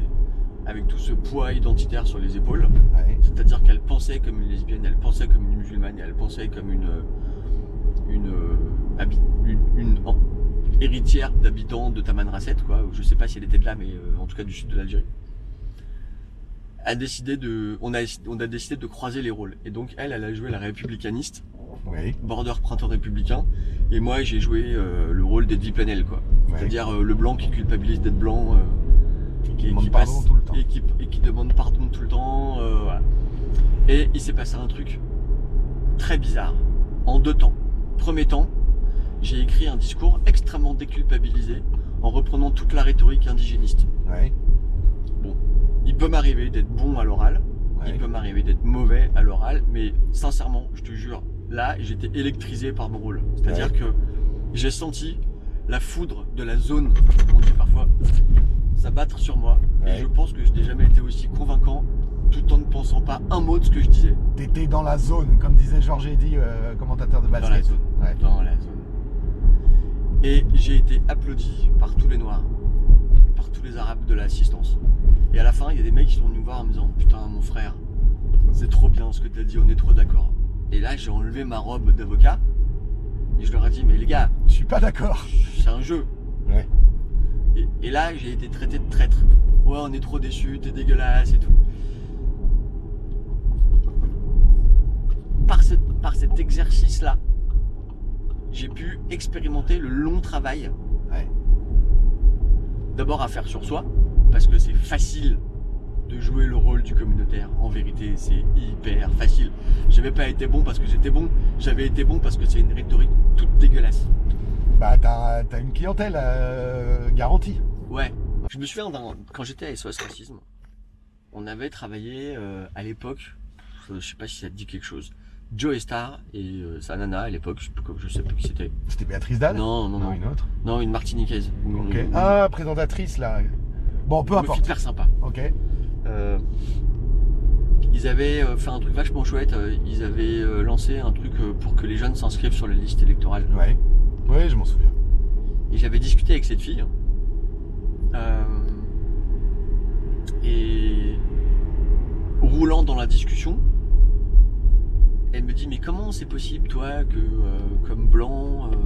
Speaker 1: avec tout ce poids identitaire sur les épaules.
Speaker 2: Ouais.
Speaker 1: C'est-à-dire qu'elle pensait comme une lesbienne, elle pensait comme une musulmane, elle pensait comme une, euh, une, euh, une, une héritière d'habitants de Tamanrasset, quoi. Je sais pas si elle était de là, mais en tout cas du sud de l'Algérie. A décidé de, on a, on a décidé de croiser les rôles. Et donc elle, elle a joué la républicaniste,
Speaker 2: Oui.
Speaker 1: border printemps républicain, et moi j'ai joué euh, le rôle d'Edwy Plenel, quoi.
Speaker 2: Ouais.
Speaker 1: C'est-à-dire euh, le blanc qui culpabilise d'être blanc, euh,
Speaker 2: Qui
Speaker 1: et
Speaker 2: demande
Speaker 1: qui
Speaker 2: pardon
Speaker 1: passe-
Speaker 2: tout le temps.
Speaker 1: et qui, et qui demande pardon tout le temps. euh, voilà. Et il s'est passé un truc très bizarre en deux temps. Premier temps, j'ai écrit un discours extrêmement déculpabilisé en reprenant toute la rhétorique indigéniste.
Speaker 2: Ouais.
Speaker 1: Il peut m'arriver d'être bon à l'oral,
Speaker 2: ouais.
Speaker 1: il peut m'arriver d'être mauvais à l'oral, mais sincèrement, je te jure, là, j'étais électrisé par mon rôle. C'est-à-dire
Speaker 2: Ouais.
Speaker 1: que j'ai senti la foudre de la zone, on dit parfois, s'abattre sur moi.
Speaker 2: Ouais.
Speaker 1: Et je pense que je n'ai jamais été aussi convaincant tout en ne pensant pas un mot de ce que je disais.
Speaker 2: T'étais dans la zone, comme disait Georges Eddy, euh, commentateur de basket.
Speaker 1: Dans la zone.
Speaker 2: Ouais.
Speaker 1: Dans la zone. Et j'ai été applaudi par tous les noirs, par tous les arabes de l'assistance. Et à la fin, il y a des mecs qui sont venus me voir en me disant Putain, mon frère, c'est trop bien ce que t'as dit, on est trop d'accord. Et là, j'ai enlevé ma robe d'avocat et je leur ai dit Mais les gars,
Speaker 2: Je suis pas d'accord.
Speaker 1: c'est un jeu.
Speaker 2: Ouais.
Speaker 1: Et, et là, j'ai été traité de traître. Ouais, on est trop déçus, t'es dégueulasse et tout. Par, ce- par cet exercice-là, j'ai pu expérimenter le long travail.
Speaker 2: Ouais.
Speaker 1: D'abord à faire sur soi, parce que c'est facile de jouer le rôle du communautaire. En vérité, c'est hyper facile. J'avais pas été bon parce que j'étais bon, j'avais été bon parce que c'est une rhétorique toute dégueulasse.
Speaker 2: Bah, t'as une clientèle euh, garantie.
Speaker 1: Ouais. Je me souviens quand j'étais à SOS Racisme, on avait travaillé euh, à l'époque, je sais pas si ça te dit quelque chose, Joe Star et euh, sa nana à l'époque, je sais plus, je sais plus qui c'était.
Speaker 2: C'était Béatrice Dalle
Speaker 1: Non, non, non,
Speaker 2: une autre.
Speaker 1: non, une Martiniquaise. Une-
Speaker 2: Ok.
Speaker 1: une-
Speaker 2: Ah, présentatrice là. Bon, peu importe.
Speaker 1: hyper sympa.
Speaker 2: Ok.
Speaker 1: Euh, ils avaient euh, fait un truc vachement chouette. euh, Ils avaient lancé un truc pour que les jeunes s'inscrivent sur les listes électorales.
Speaker 2: Ouais. Ouais, je m'en souviens.
Speaker 1: Et j'avais discuté avec cette fille. Euh, et roulant dans la discussion, elle me dit mais comment c'est possible toi que euh, comme blanc euh,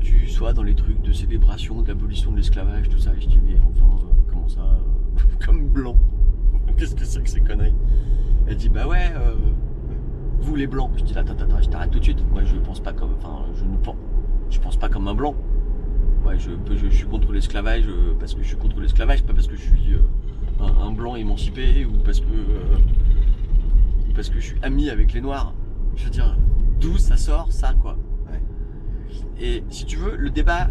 Speaker 1: tu sois dans les trucs de célébration de l'abolition de l'esclavage tout ça? Et je dis mais enfin ça comme blanc. Qu'est-ce que c'est que ces conneries? Elle dit bah ouais euh, vous les blancs. Je dis attends attends je t'arrête tout de suite. Moi je pense pas comme enfin je ne pense je pense pas comme un blanc. Ouais, je, je, je suis contre l'esclavage euh, parce que je suis contre l'esclavage, pas parce que je suis euh, un, blanc émancipé ou parce que parce que je suis ami avec les noirs. Je veux dire, d'où ça sort ça quoi. Et si tu veux, le débat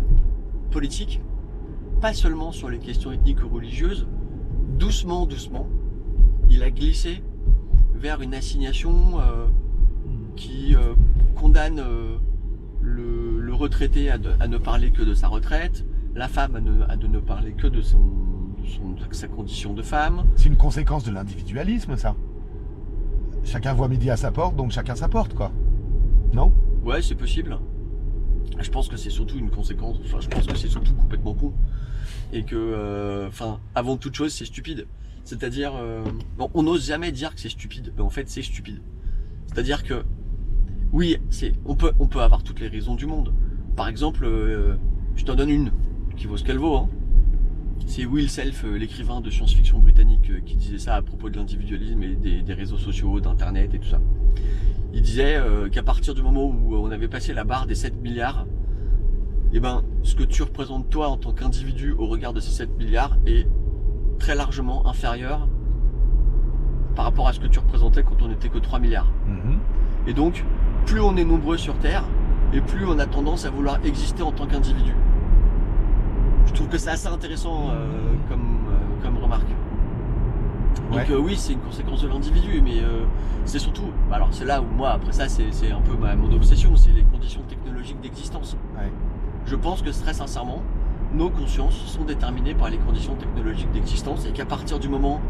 Speaker 1: politique, pas seulement sur les questions ethniques ou religieuses, doucement, doucement, il a glissé vers une assignation euh, qui euh, condamne euh, le, le retraité à, de- à ne parler que de sa retraite, la femme à, ne, à de ne parler que de, son, de son- de sa condition de femme.
Speaker 2: C'est une conséquence de l'individualisme, ça. Chacun voit midi à sa porte, donc chacun sa porte, quoi. Non?
Speaker 1: Ouais, c'est possible. Je pense que c'est surtout une conséquence. Enfin, je pense que c'est surtout complètement con. Et que, euh, enfin, avant toute chose, c'est stupide. C'est-à-dire, euh, bon, on n'ose jamais dire que c'est stupide, mais en fait, c'est stupide. C'est-à-dire que, oui, c'est, on peut, on peut avoir toutes les raisons du monde. Par exemple, euh, je t'en donne une qui vaut ce qu'elle vaut. Hein. C'est Will Self, euh, l'écrivain de science-fiction britannique, euh, qui disait ça à propos de l'individualisme et des, des réseaux sociaux, d'internet et tout ça. Il disait euh, qu'à partir du moment où on avait passé la barre des 7 milliards, eh ben, ce que tu représentes toi en tant qu'individu au regard de ces 7 milliards est très largement inférieur par rapport à ce que tu représentais quand on n'était que 3 milliards.
Speaker 2: Mhm.
Speaker 1: Et donc, plus on est nombreux sur Terre, et plus on a tendance à vouloir exister en tant qu'individu. Je trouve que c'est assez intéressant euh, comme, euh, comme remarque. Donc
Speaker 2: Ouais.
Speaker 1: euh, oui, c'est une conséquence de l'individu, mais euh, c'est surtout, bah alors c'est là où moi, après ça, c'est c'est un peu ma, mon obsession, c'est les conditions technologiques d'existence.
Speaker 2: Ouais.
Speaker 1: Je pense que très sincèrement, nos consciences sont déterminées par les conditions technologiques d'existence et qu'à partir du moment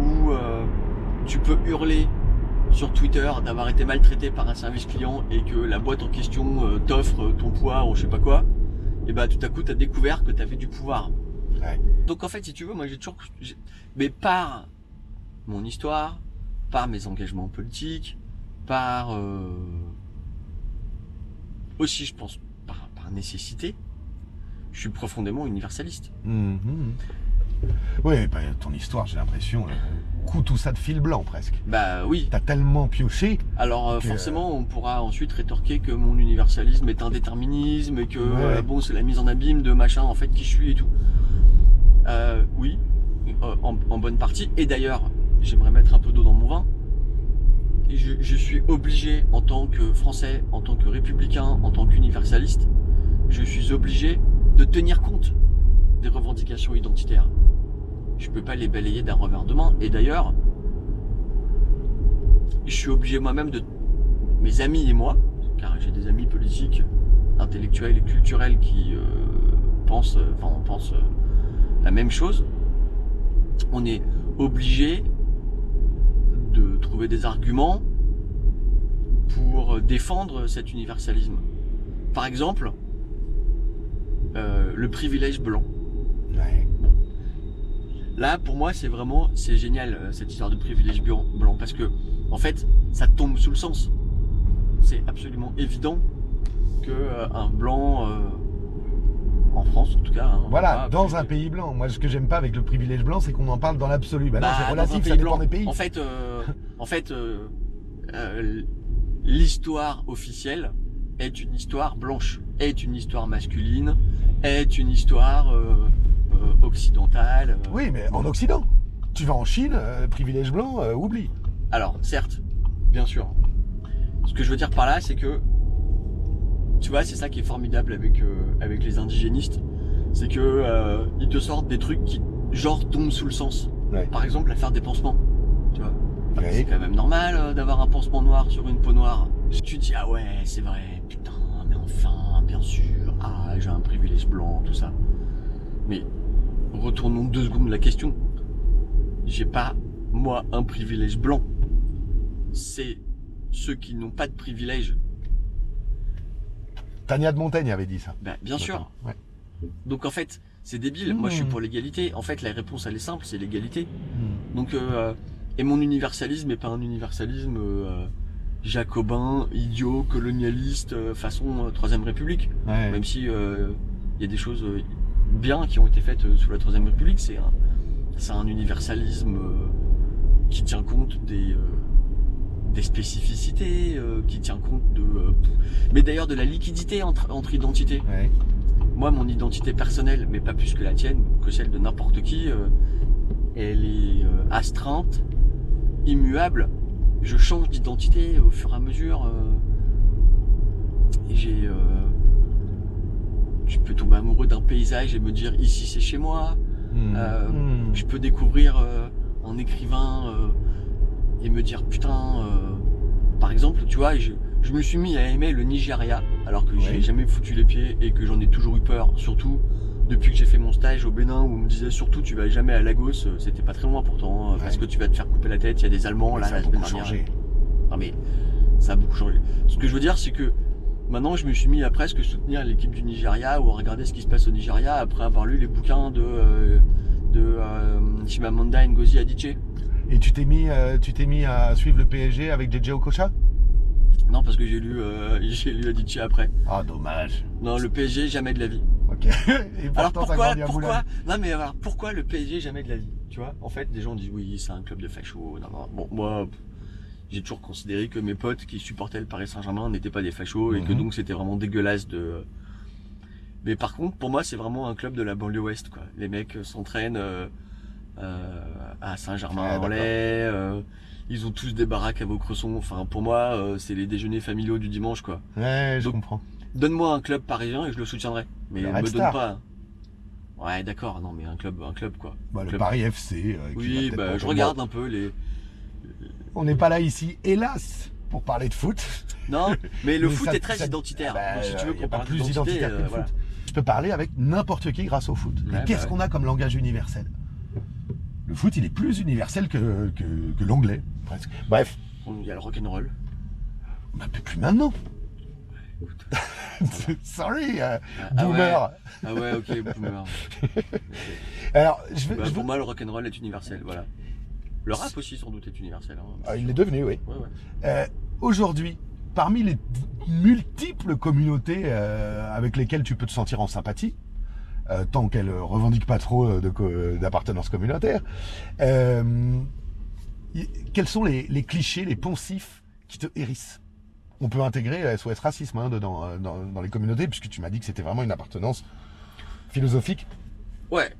Speaker 1: où euh, tu peux hurler sur Twitter d'avoir été maltraité par un service client et que la boîte en question euh, t'offre ton poids ou je sais pas quoi, et bah tout à coup tu as découvert que tu avais du pouvoir.
Speaker 2: Ouais.
Speaker 1: Donc en fait, si tu veux, moi j'ai toujours mais par mon histoire, par mes engagements politiques, par euh, aussi je pense par, par nécessité, je suis profondément universaliste.
Speaker 2: Mhm. Oui, bah, ton histoire, j'ai l'impression, euh, tout ça de fil blanc presque.
Speaker 1: Bah oui.
Speaker 2: T'as tellement pioché.
Speaker 1: Alors euh,
Speaker 2: Que-
Speaker 1: forcément, on pourra ensuite rétorquer que mon universalisme est un déterminisme et que
Speaker 2: Ouais.
Speaker 1: euh, bon, c'est la mise en abîme de machin en fait qui je suis et tout. Euh, oui, en, en bonne partie. Et d'ailleurs, j'aimerais mettre un peu d'eau dans mon vin. Et je, je suis obligé en tant que Français, en tant que républicain, en tant qu'universaliste, je suis obligé de tenir compte des revendications identitaires. Je peux pas les balayer d'un revers de main. Et d'ailleurs, je suis obligé moi-même de, mes amis et moi, car j'ai des amis politiques, intellectuels et culturels qui euh, pensent, euh, enfin on pense euh, la même chose. On est obligé de trouver des arguments pour défendre cet universalisme. Par exemple, euh, le privilège blanc.
Speaker 2: Ouais.
Speaker 1: Là, pour moi, c'est vraiment, c'est génial euh, cette histoire de privilège blanc, parce que, en fait, ça tombe sous le sens. C'est absolument évident que euh, un blanc, euh, en France en tout cas, hein,
Speaker 2: Voilà, dans un pays blanc. Moi, ce que j'aime pas avec le privilège blanc, c'est qu'on en parle dans l'absolu. Bah,
Speaker 1: Bah,
Speaker 2: c'est relatif, ça dépend
Speaker 1: blanc.
Speaker 2: des pays.
Speaker 1: En fait, en fait, l'histoire officielle est une histoire blanche, est une histoire masculine, est une histoire euh, occidentale. euh.
Speaker 2: Oui, mais en Occident. Tu vas en Chine, euh, privilège blanc, euh, oublie.
Speaker 1: Alors, certes, bien sûr. Ce que je veux dire par là, c'est que, tu vois, c'est ça qui est formidable avec, euh, avec les indigénistes. C'est que euh, ils te sortent des trucs qui, genre, tombent sous le sens.
Speaker 2: Ouais.
Speaker 1: Par exemple, l'affaire des pansements. Tu vois.
Speaker 2: Ouais.
Speaker 1: C'est quand même normal euh, d'avoir un pansement noir sur une peau noire. Tu te dis, ah ouais, c'est vrai, putain, mais enfin, bien sûr, ah, j'ai un privilège blanc, tout ça. Mais retournons deux secondes la question. J'ai pas, moi, un privilège blanc. C'est ceux qui n'ont pas de privilège.
Speaker 2: Tania de Montaigne avait dit ça.
Speaker 1: Ben, bien sûr.
Speaker 2: Ouais.
Speaker 1: Donc en fait, c'est débile. Moi, je suis
Speaker 2: Mmh.
Speaker 1: pour l'égalité. En fait, la réponse, elle est simple, c'est l'égalité.
Speaker 2: Hmm.
Speaker 1: Donc, euh, et mon universalisme n'est pas un universalisme euh, jacobin, idiot, colonialiste, euh, façon euh, Troisième République.
Speaker 2: Ouais.
Speaker 1: Même si il y a des choses bien qui ont été faites euh, sous la Troisième République, c'est un, un universalisme euh, qui tient compte des, euh, des spécificités, euh, qui tient compte de, euh, mais d'ailleurs de la liquidité entre, entre identités.
Speaker 2: Ouais.
Speaker 1: Moi, mon identité personnelle, mais pas plus que la tienne, que celle de n'importe qui, elle est astreinte, immuable. Je change d'identité au fur et à mesure. euh, et j'ai. Je peux tomber amoureux d'un paysage et me dire ici c'est chez moi.
Speaker 2: Hmm.
Speaker 1: Euh,
Speaker 2: Hmm.
Speaker 1: Je peux découvrir euh, un écrivain euh, et me dire putain. euh, par exemple, tu vois, je, je me suis mis à aimer le Nigeria alors que j'y ai
Speaker 2: Ouais.
Speaker 1: jamais foutu les pieds et que j'en ai toujours eu peur. Surtout depuis que j'ai fait mon stage au Bénin où on me disait surtout tu vas jamais à Lagos. C'était pas très loin pourtant parce
Speaker 2: Ouais.
Speaker 1: que tu vas te faire couper la tête. Il y a des Allemands
Speaker 2: Mais
Speaker 1: là
Speaker 2: ça a
Speaker 1: la
Speaker 2: beaucoup changé.
Speaker 1: Non mais ça a beaucoup changé. Ce que je veux dire, c'est que maintenant, je me suis mis à presque soutenir l'équipe du Nigeria ou à regarder ce qui se passe au Nigeria après avoir lu les bouquins de euh, de euh, Chimamanda Ngozi Adichie.
Speaker 2: Et tu t'es mis, euh, tu t'es mis à suivre le PSG avec JJ Okocha?
Speaker 1: Non, parce que j'ai lu euh, j'ai lu Adichie après.
Speaker 2: Ah, dommage.
Speaker 1: Non, le PSG jamais de la vie.
Speaker 2: Ok. Et
Speaker 1: Alors
Speaker 2: ça
Speaker 1: pourquoi
Speaker 2: à.
Speaker 1: Non mais alors pourquoi le PSG jamais de la vie? Tu vois En fait, des gens disent oui, c'est un club de fachos. Non, non. Bon, moi, j'ai toujours considéré que mes potes qui supportaient le Paris Saint-Germain n'étaient pas des fachos et que
Speaker 2: Mhm.
Speaker 1: donc c'était vraiment dégueulasse de. Mais par contre, pour moi, c'est vraiment un club de la banlieue ouest. Quoi. Les mecs euh, s'entraînent euh, euh, à
Speaker 2: Ah,
Speaker 1: Saint-Germain-en-Laye. euh, ils ont tous des baraques à Vaucresson. Enfin, pour moi, euh, c'est les déjeuners familiaux du dimanche, quoi.
Speaker 2: Ouais, je
Speaker 1: Donc,
Speaker 2: comprends.
Speaker 1: Donne-moi un club parisien et je le soutiendrai. Mais
Speaker 2: Le
Speaker 1: me donne pas. Ouais, d'accord. Non, mais un club, un club, quoi.
Speaker 2: Bah, le
Speaker 1: club.
Speaker 2: Paris FC. euh,
Speaker 1: Oui, bah, je regarde un peu les.
Speaker 2: On n'est pas là ici, hélas, pour parler de foot.
Speaker 1: Non, mais le
Speaker 2: Mais
Speaker 1: foot
Speaker 2: ça-
Speaker 1: est très
Speaker 2: ça-
Speaker 1: identitaire.
Speaker 2: Bah,
Speaker 1: Donc, si tu veux qu'on parle
Speaker 2: plus identitaire que
Speaker 1: euh,
Speaker 2: le
Speaker 1: voilà.
Speaker 2: foot. Je peux parler avec n'importe qui grâce au foot.
Speaker 1: Ouais,
Speaker 2: Et
Speaker 1: bah
Speaker 2: qu'est-ce
Speaker 1: ouais.
Speaker 2: qu'on a comme langage universel? Le foot, il est plus universel que, que, que l'anglais, presque. Bref,
Speaker 1: Il y a le rock'n'roll.
Speaker 2: bah, plus- plus maintenant. Sorry, euh,
Speaker 1: Ah
Speaker 2: boomer.
Speaker 1: ouais, ah ouais, ok, boomer.
Speaker 2: Alors, je vais,
Speaker 1: Bah,
Speaker 2: je
Speaker 1: pour
Speaker 2: veux-
Speaker 1: moi, le rock'n'roll est universel, voilà. Le rap aussi, sans doute, est universel. hein.
Speaker 2: Ah, il est devenu, oui.
Speaker 1: Ouais, ouais.
Speaker 2: Euh, Aujourd'hui, parmi les multiples communautés euh, avec lesquelles tu peux te sentir en sympathie, euh, tant qu'elles euh, revendiquent pas trop co- d'appartenance communautaire, y- quels sont les, les clichés, les poncifs qui te hérissent? On peut intégrer SOS Racisme hein, dedans, dans, dans les communautés, puisque tu m'as dit que c'était vraiment une appartenance philosophique,
Speaker 1: Ouais,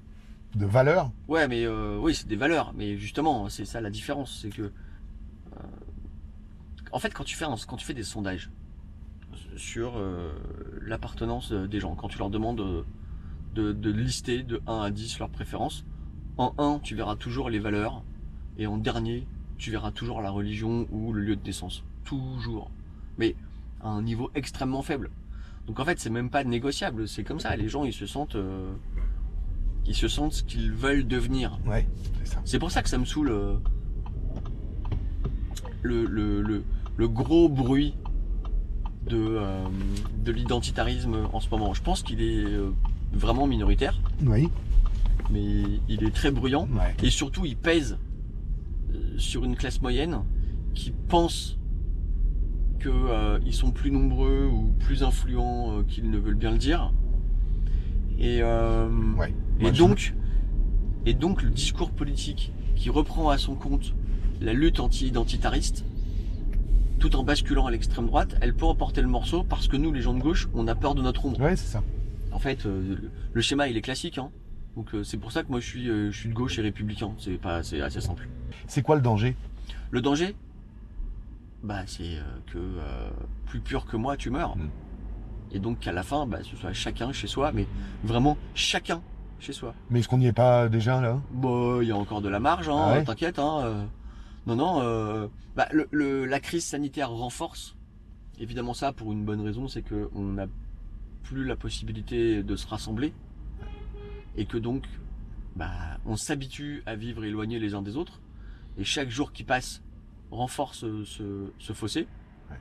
Speaker 2: de valeur.
Speaker 1: ouais, mais euh, oui, c'est des valeurs. Mais justement, c'est ça la différence, c'est que, euh, en fait, quand tu fais quand tu fais des sondages sur euh, l'appartenance des gens, quand tu leur demandes de, de lister de 1 à 10 leurs préférences. En 1, tu verras toujours les valeurs. Et en dernier, tu verras toujours la religion ou le lieu de naissance. Toujours. Mais à un niveau extrêmement faible. Donc en fait, c'est même pas négociable. C'est comme ça. Les gens, ils se sentent, ils se sentent ce qu'ils veulent devenir.
Speaker 2: Ouais, c'est ça.
Speaker 1: C'est pour ça que ça me saoule euh, le, le, le, le gros bruit de, euh, de l'identitarisme en ce moment. Je pense qu'il est euh, vraiment minoritaire,
Speaker 2: Oui,
Speaker 1: mais il est très bruyant.
Speaker 2: ouais.
Speaker 1: Et surtout, il pèse sur une classe moyenne qui pense que euh, ils sont plus nombreux ou plus influents euh, qu'ils ne veulent bien le dire. Et, euh,
Speaker 2: Ouais.
Speaker 1: Et donc, et donc le discours politique qui reprend à son compte la lutte anti-identitariste, tout en basculant à l'extrême droite, elle peut emporter le morceau parce que nous, les gens de gauche, on a peur de notre ombre.
Speaker 2: Ouais, c'est ça.
Speaker 1: En fait, euh, le- schéma, il est classique. Hein. Donc euh, c'est pour ça que moi, je suis, euh, je suis de gauche et républicain. C'est pas, c'est assez simple.
Speaker 2: C'est quoi le danger?
Speaker 1: Le danger, bah, c'est euh, que euh, plus pur que moi, tu meurs.
Speaker 2: Mm.
Speaker 1: Et donc qu'à la fin, bah, ce soit chacun chez soi, mais vraiment chacun chez soi.
Speaker 2: Mais est-ce qu'on n'y est pas déjà là?
Speaker 1: Bon, il y a encore de la marge, hein,
Speaker 2: Ah ouais?
Speaker 1: t'inquiète. Hein, euh. Non, non, euh, bah, le, le- la crise sanitaire renforce évidemment ça pour une bonne raison, c'est que on n'a plus la possibilité de se rassembler et que donc, bah, on s'habitue à vivre éloignés les uns des autres. Et chaque jour qui passe renforce ce, ce- ce fossé
Speaker 2: Ouais.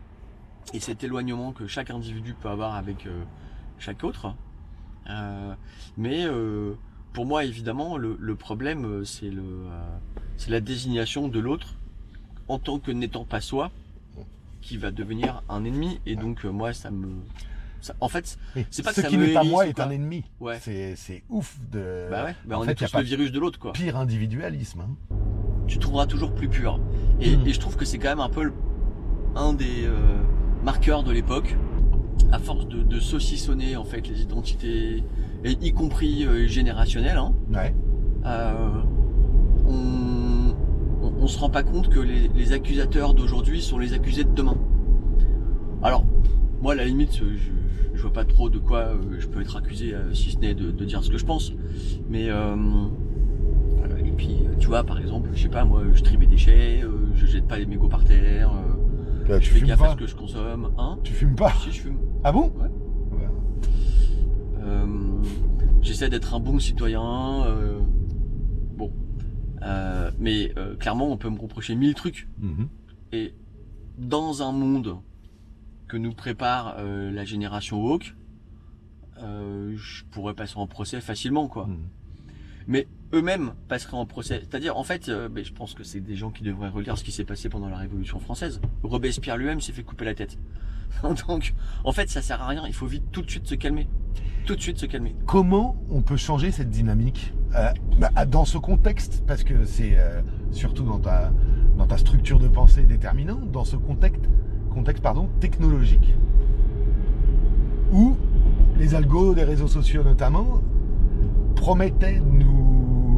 Speaker 1: et cet éloignement que chaque individu peut avoir avec euh, chaque autre. Euh, mais euh, pour moi, évidemment, le, le problème, euh, c'est le, euh, c'est la désignation de l'autre en tant que n'étant pas soi, qui va devenir un ennemi. Et donc, moi, ça me, ça- en fait, C'est pas que
Speaker 2: Ce
Speaker 1: ça
Speaker 2: qui
Speaker 1: me
Speaker 2: n'est pas moi est un ennemi.
Speaker 1: ouais,
Speaker 2: C'est c'est ouf de.
Speaker 1: bah ouais, bah
Speaker 2: en
Speaker 1: on
Speaker 2: fait,
Speaker 1: est tous le virus de l'autre, quoi.
Speaker 2: Pire individualisme. hein.
Speaker 1: Tu trouveras toujours plus pur. Et,
Speaker 2: Mm.
Speaker 1: et je trouve que c'est quand même un peu le- un des euh, marqueurs de l'époque. À force de, de saucissonner en fait les identités, et y compris euh, générationnelles, hein,
Speaker 2: Ouais.
Speaker 1: euh, on, on, on se rend pas compte que les, les accusateurs d'aujourd'hui sont les accusés de demain. Alors, moi, à la limite, je, je vois pas trop de quoi euh, je peux être accusé, euh, si ce n'est de, de dire ce que je pense. Mais euh, et puis, tu vois, par exemple, je sais pas, moi, je trie mes déchets, euh, je jette pas les mégots par terre,
Speaker 2: Bah,
Speaker 1: je fais gaffe à ce que je consomme, hein.
Speaker 2: Tu fumes pas.
Speaker 1: Si je fume.
Speaker 2: Ah bon?
Speaker 1: Ouais. Euh, J'essaie d'être un bon citoyen. euh, bon. Euh, mais euh, clairement, on peut me reprocher mille trucs.
Speaker 2: Mhm.
Speaker 1: Et dans un monde que nous prépare euh, la génération woke, euh, je pourrais passer en procès facilement, quoi.
Speaker 2: Mhm.
Speaker 1: Mais eux-mêmes passeraient en procès. C'est-à-dire, en fait, euh, je pense que c'est des gens qui devraient relire ce qui s'est passé pendant la Révolution française. Robespierre lui-même s'est fait couper la tête. Donc, en fait, ça sert à rien. Il faut vite tout de suite se calmer. Tout de suite se calmer.
Speaker 2: Comment on peut changer cette dynamique euh, bah, dans ce contexte? Parce que c'est euh, surtout dans ta, dans ta structure de pensée déterminante, dans ce contexte, contexte pardon, technologique. Où les algos des réseaux sociaux notamment promettaient de nous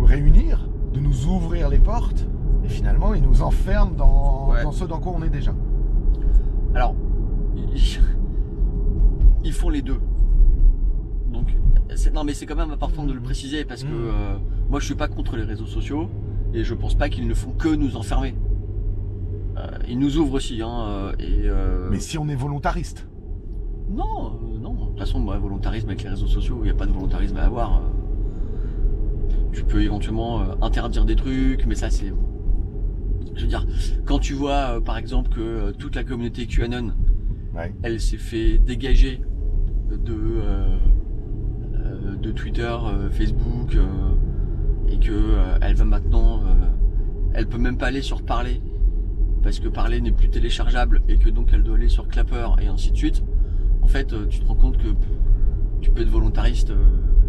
Speaker 2: réunir, de nous ouvrir les portes, et finalement ils nous enferment dans,
Speaker 1: Ouais.
Speaker 2: dans ce dans quoi on est déjà.
Speaker 1: Alors, ils, font les deux. Donc, non, mais c'est quand même important de le préciser parce que
Speaker 2: Mhm.
Speaker 1: euh, moi, je suis pas contre les réseaux sociaux et je pense pas qu'ils ne font que nous enfermer. Euh, ils nous ouvrent aussi, hein. euh, Et euh,
Speaker 2: Mais si on est volontariste,
Speaker 1: non, non. De toute façon, moi, volontarisme avec les réseaux sociaux, il n'y a pas de volontarisme à avoir. Tu peux éventuellement euh, interdire des trucs, mais ça, c'est. Je veux dire, quand tu vois, euh, par exemple, que euh, toute la communauté QAnon
Speaker 2: ouais.
Speaker 1: elle s'est fait dégager de de Twitter, Facebook, et que elle va maintenant, elle peut même pas aller sur Parler parce que Parler n'est plus téléchargeable et que donc elle doit aller sur Clapper et ainsi de suite. En fait, tu te rends compte que tu peux être volontariste.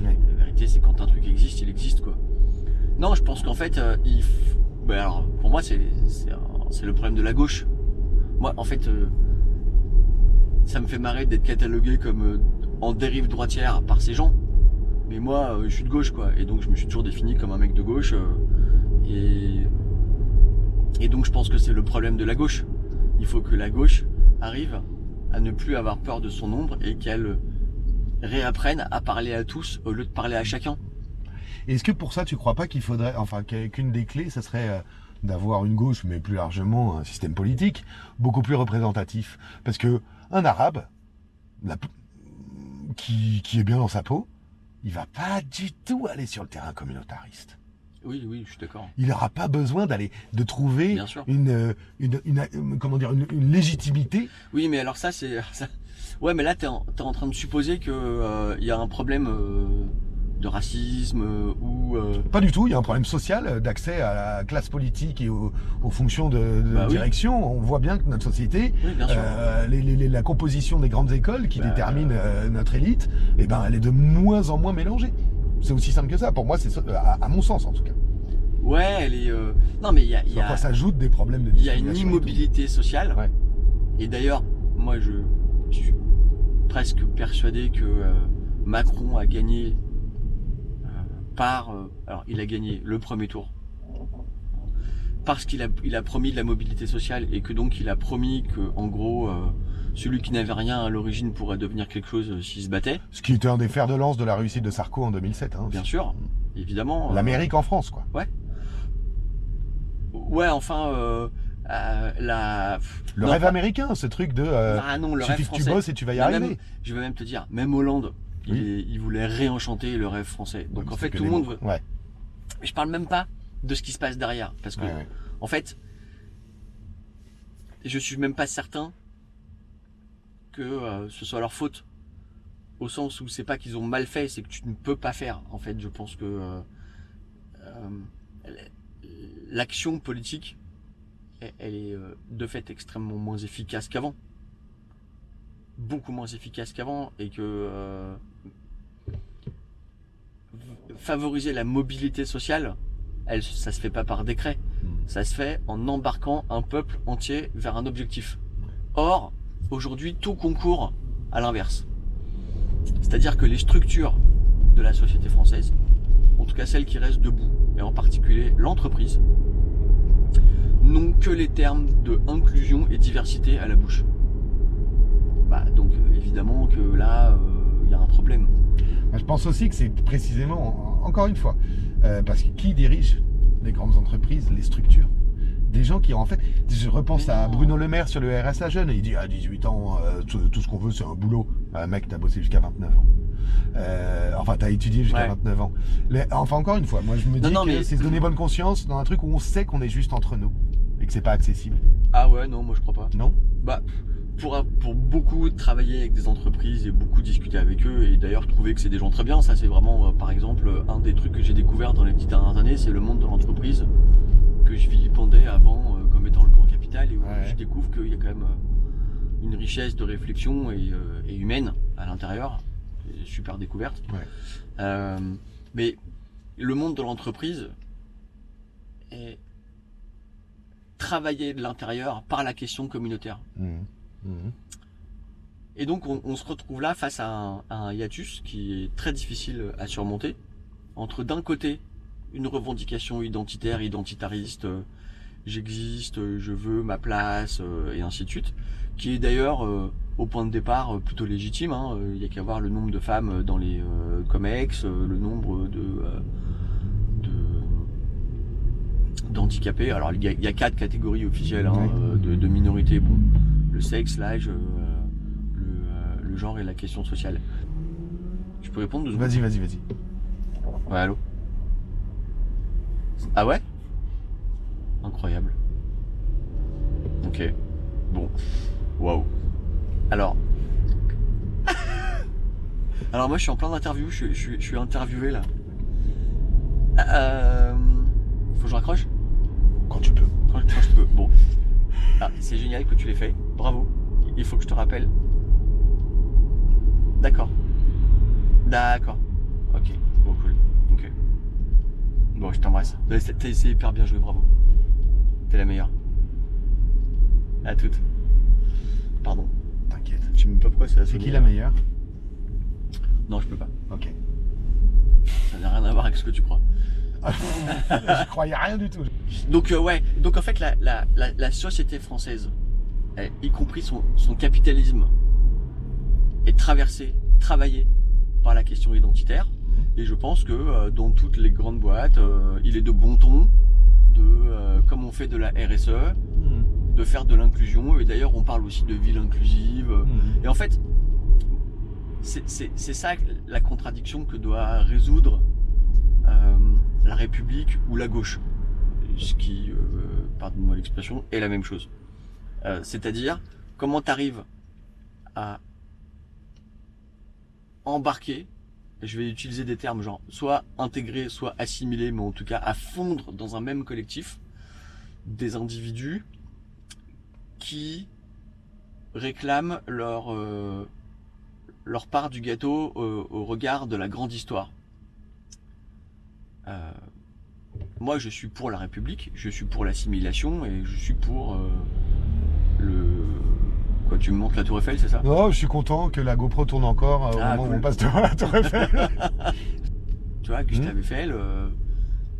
Speaker 2: Ouais.
Speaker 1: C'est quand un truc existe, il existe quoi. Non, je pense qu'en fait, euh, il. alors, pour moi, c'est le problème de la gauche. Moi, en fait. euh, ça me fait marrer d'être catalogué comme euh, en dérive droitière par ces gens. Mais moi, je suis de gauche, quoi. Et donc, je me suis toujours défini comme un mec de gauche. et donc, je pense que c'est le problème de la gauche. Il faut que la gauche arrive à ne plus avoir peur de son ombre et qu'elle réapprennent à parler à tous au lieu de parler à chacun.
Speaker 2: Est-ce que pour ça, tu crois pas qu'il faudrait, enfin, qu'une des clés, ça serait euh, d'avoir une gauche, mais plus largement un système politique beaucoup plus représentatif? Parce que un arabe, la- qui, qui est bien dans sa peau, il va pas du tout aller sur le terrain communautariste.
Speaker 1: Oui, oui, je suis d'accord.
Speaker 2: Il n'aura pas besoin d'aller, de trouver une, euh, une, une, comment dire, une, une légitimité.
Speaker 1: Oui, mais alors ça, c'est. ça- Ouais, mais là, t'es en, t'es en train de supposer que euh, y a un problème euh, de racisme euh, ou. euh,
Speaker 2: Pas du tout. Il y a un problème social d'accès à la classe politique et aux, aux fonctions de, de
Speaker 1: Bah oui.
Speaker 2: direction. On voit bien que notre société,
Speaker 1: Oui,
Speaker 2: les- les- les- la composition des grandes écoles qui
Speaker 1: Bah,
Speaker 2: détermine notre élite, eh ben, elle est de moins en moins mélangée. C'est aussi simple que ça. Pour moi, c'est ça, à, à mon sens en tout cas.
Speaker 1: Ouais, elle est. euh, Non, mais il y a, y
Speaker 2: Sur
Speaker 1: a,
Speaker 2: quoi s'ajoutent des problèmes de
Speaker 1: il y a une immobilité sociale.
Speaker 2: Ouais.
Speaker 1: Et d'ailleurs, moi, je, je suis presque persuadé que euh, Macron a gagné euh, par. euh, alors, il a gagné le premier tour. Parce qu'il a, il a promis de la mobilité sociale et que donc il a promis que, en gros, euh, celui qui n'avait rien à l'origine pourrait devenir quelque chose euh, s'il se battait.
Speaker 2: Ce qui était un des fers de lance de la réussite de Sarko en 2007. hein,
Speaker 1: Bien sûr, évidemment. euh,
Speaker 2: L'Amérique en France, quoi.
Speaker 1: Ouais, enfin, euh, la.
Speaker 2: Le
Speaker 1: Non,
Speaker 2: rêve
Speaker 1: pas-
Speaker 2: américain, ce truc de euh,
Speaker 1: Ah non, le
Speaker 2: suffit
Speaker 1: rêve
Speaker 2: que tu bosses et tu vas y arriver.
Speaker 1: même- je vais même te dire, même Hollande, il,
Speaker 2: Oui.
Speaker 1: est- il voulait réenchanter le rêve français. Donc en fait, tout le monde veut.
Speaker 2: Ouais,
Speaker 1: je parle même pas de ce qui se passe derrière. Parce que,
Speaker 2: ouais, ouais.
Speaker 1: en fait, je suis même pas certain que euh, ce soit leur faute. Au sens où c'est pas qu'ils ont mal fait, c'est que tu ne peux pas faire. En fait, je pense que euh, l'action politique, elle, est euh, de fait extrêmement moins efficace qu'avant. Beaucoup moins efficace qu'avant et que euh, favoriser la mobilité sociale, elle, ça se fait pas par décret.
Speaker 2: Mm.
Speaker 1: Ça se fait en embarquant un peuple entier vers un objectif. Or, aujourd'hui, tout concourt à l'inverse. C'est-à-dire que les structures de la société française, en tout cas celles qui restent debout, et en particulier l'entreprise, n'ont que les termes de inclusion et diversité à la bouche. Bah, donc euh, évidemment que là, euh, il y a un problème.
Speaker 2: Je pense aussi que c'est précisément, encore une fois, euh, parce que qui dirige les grandes entreprises, les structures? Des gens qui, en fait, je repense à. Bruno Le Maire sur le RSA jeune, et il dit à 18 ans, euh, tout, tout ce qu'on veut, c'est un boulot. Un mec, t'as bossé jusqu'à 29 ans. Euh, enfin, t'as étudié jusqu'à
Speaker 1: Ouais.
Speaker 2: 29 ans. Les- enfin, encore une fois, moi, je me
Speaker 1: Non,
Speaker 2: dis
Speaker 1: non,
Speaker 2: que
Speaker 1: mais-
Speaker 2: c'est se donner bonne conscience dans un truc où on sait qu'on est juste entre nous que c'est pas accessible.
Speaker 1: Ah ouais, non, moi je crois pas.
Speaker 2: Non?
Speaker 1: Bah, pour, pour beaucoup travailler avec des entreprises et beaucoup discuter avec eux et d'ailleurs trouver que c'est des gens très bien, ça c'est vraiment euh, par exemple un des trucs que j'ai découvert dans les dix dernières années, c'est le monde de l'entreprise que je vilipendais avant euh, comme étant le grand capital et où
Speaker 2: Ouais.
Speaker 1: je découvre qu'il y a quand même euh, une richesse de réflexion et, et humaine à l'intérieur. Super découverte.
Speaker 2: Ouais.
Speaker 1: Mais le monde de l'entreprise est travaillé de l'intérieur par la question communautaire.
Speaker 2: Mhm. Mhm.
Speaker 1: Et donc on, on se retrouve là face à un, à un hiatus qui est très difficile à surmonter entre d'un côté une revendication identitaire, identitariste, euh, j'existe, euh, je veux ma place euh, et ainsi de suite, qui est d'ailleurs au point de départ plutôt légitime. hein. Il y a qu'à voir le nombre de femmes dans les euh, comex, le nombre de, euh, de d'handicapés. Alors il y, a, il y a quatre catégories officielles hein,
Speaker 2: Ouais.
Speaker 1: euh, de, de minorités. Bon, le sexe, l'âge, euh, le, euh, le genre et la question sociale. Je peux répondre
Speaker 2: Vas-y, vas-y, vas-y.
Speaker 1: Ouais, allô Ah ouais? Incroyable. Ok. Bon. Waouh. Alors. Alors moi je suis en plein d'interview, je, suis- je, suis- je suis interviewé là. Euh... Faut que je raccroche?
Speaker 2: Quand tu peux.
Speaker 1: quand, quand je peux. Bon. Ah, c'est génial que tu l'aies fait. Bravo. Il faut que je te rappelle. D'accord. D'accord. Ok. Bon, cool. Ok. Bon, je t'embrasse. C'est c'est hyper bien joué, bravo. T'es la meilleure. À toutes. Pardon.
Speaker 2: T'inquiète.
Speaker 1: Je sais même pas pourquoi ça a
Speaker 2: C'est qui la meilleure?
Speaker 1: Non, je peux pas.
Speaker 2: Ok.
Speaker 1: Ça n'a rien à voir avec ce que tu crois.
Speaker 2: je croyais rien du tout.
Speaker 1: Donc euh, ouais, donc en fait la, la, la, la société française, y compris son, son capitalisme, est traversée, travaillée par la question identitaire. Et je pense que euh, dans toutes les grandes boîtes, euh, il est de bon ton de, comme on fait de la RSE,
Speaker 2: Mhm.
Speaker 1: de faire de l'inclusion. Et d'ailleurs, on parle aussi de ville inclusive.
Speaker 2: Mhm.
Speaker 1: Et en fait, c'est ça la contradiction que doit résoudre euh, la République ou la gauche. Ce qui, euh, pardonne-moi l'expression, est la même chose. Euh, C'est-à-dire, comment tu à embarquer, je vais utiliser des termes genre soit intégrer, soit assimiler, mais en tout cas à fondre dans un même collectif des individus qui réclament leur, euh, leur part du gâteau euh, au regard de la grande histoire. Euh, moi, je suis pour la République, je suis pour l'assimilation et je suis pour euh, le. Quoi, tu me montres la Tour Eiffel, c'est ça?
Speaker 2: Oh, je suis content que la GoPro tourne encore euh, au
Speaker 1: Ah,
Speaker 2: moment où on passe devant la Tour Eiffel.
Speaker 1: Tu vois, Gustave
Speaker 2: Mhm.
Speaker 1: Eiffel,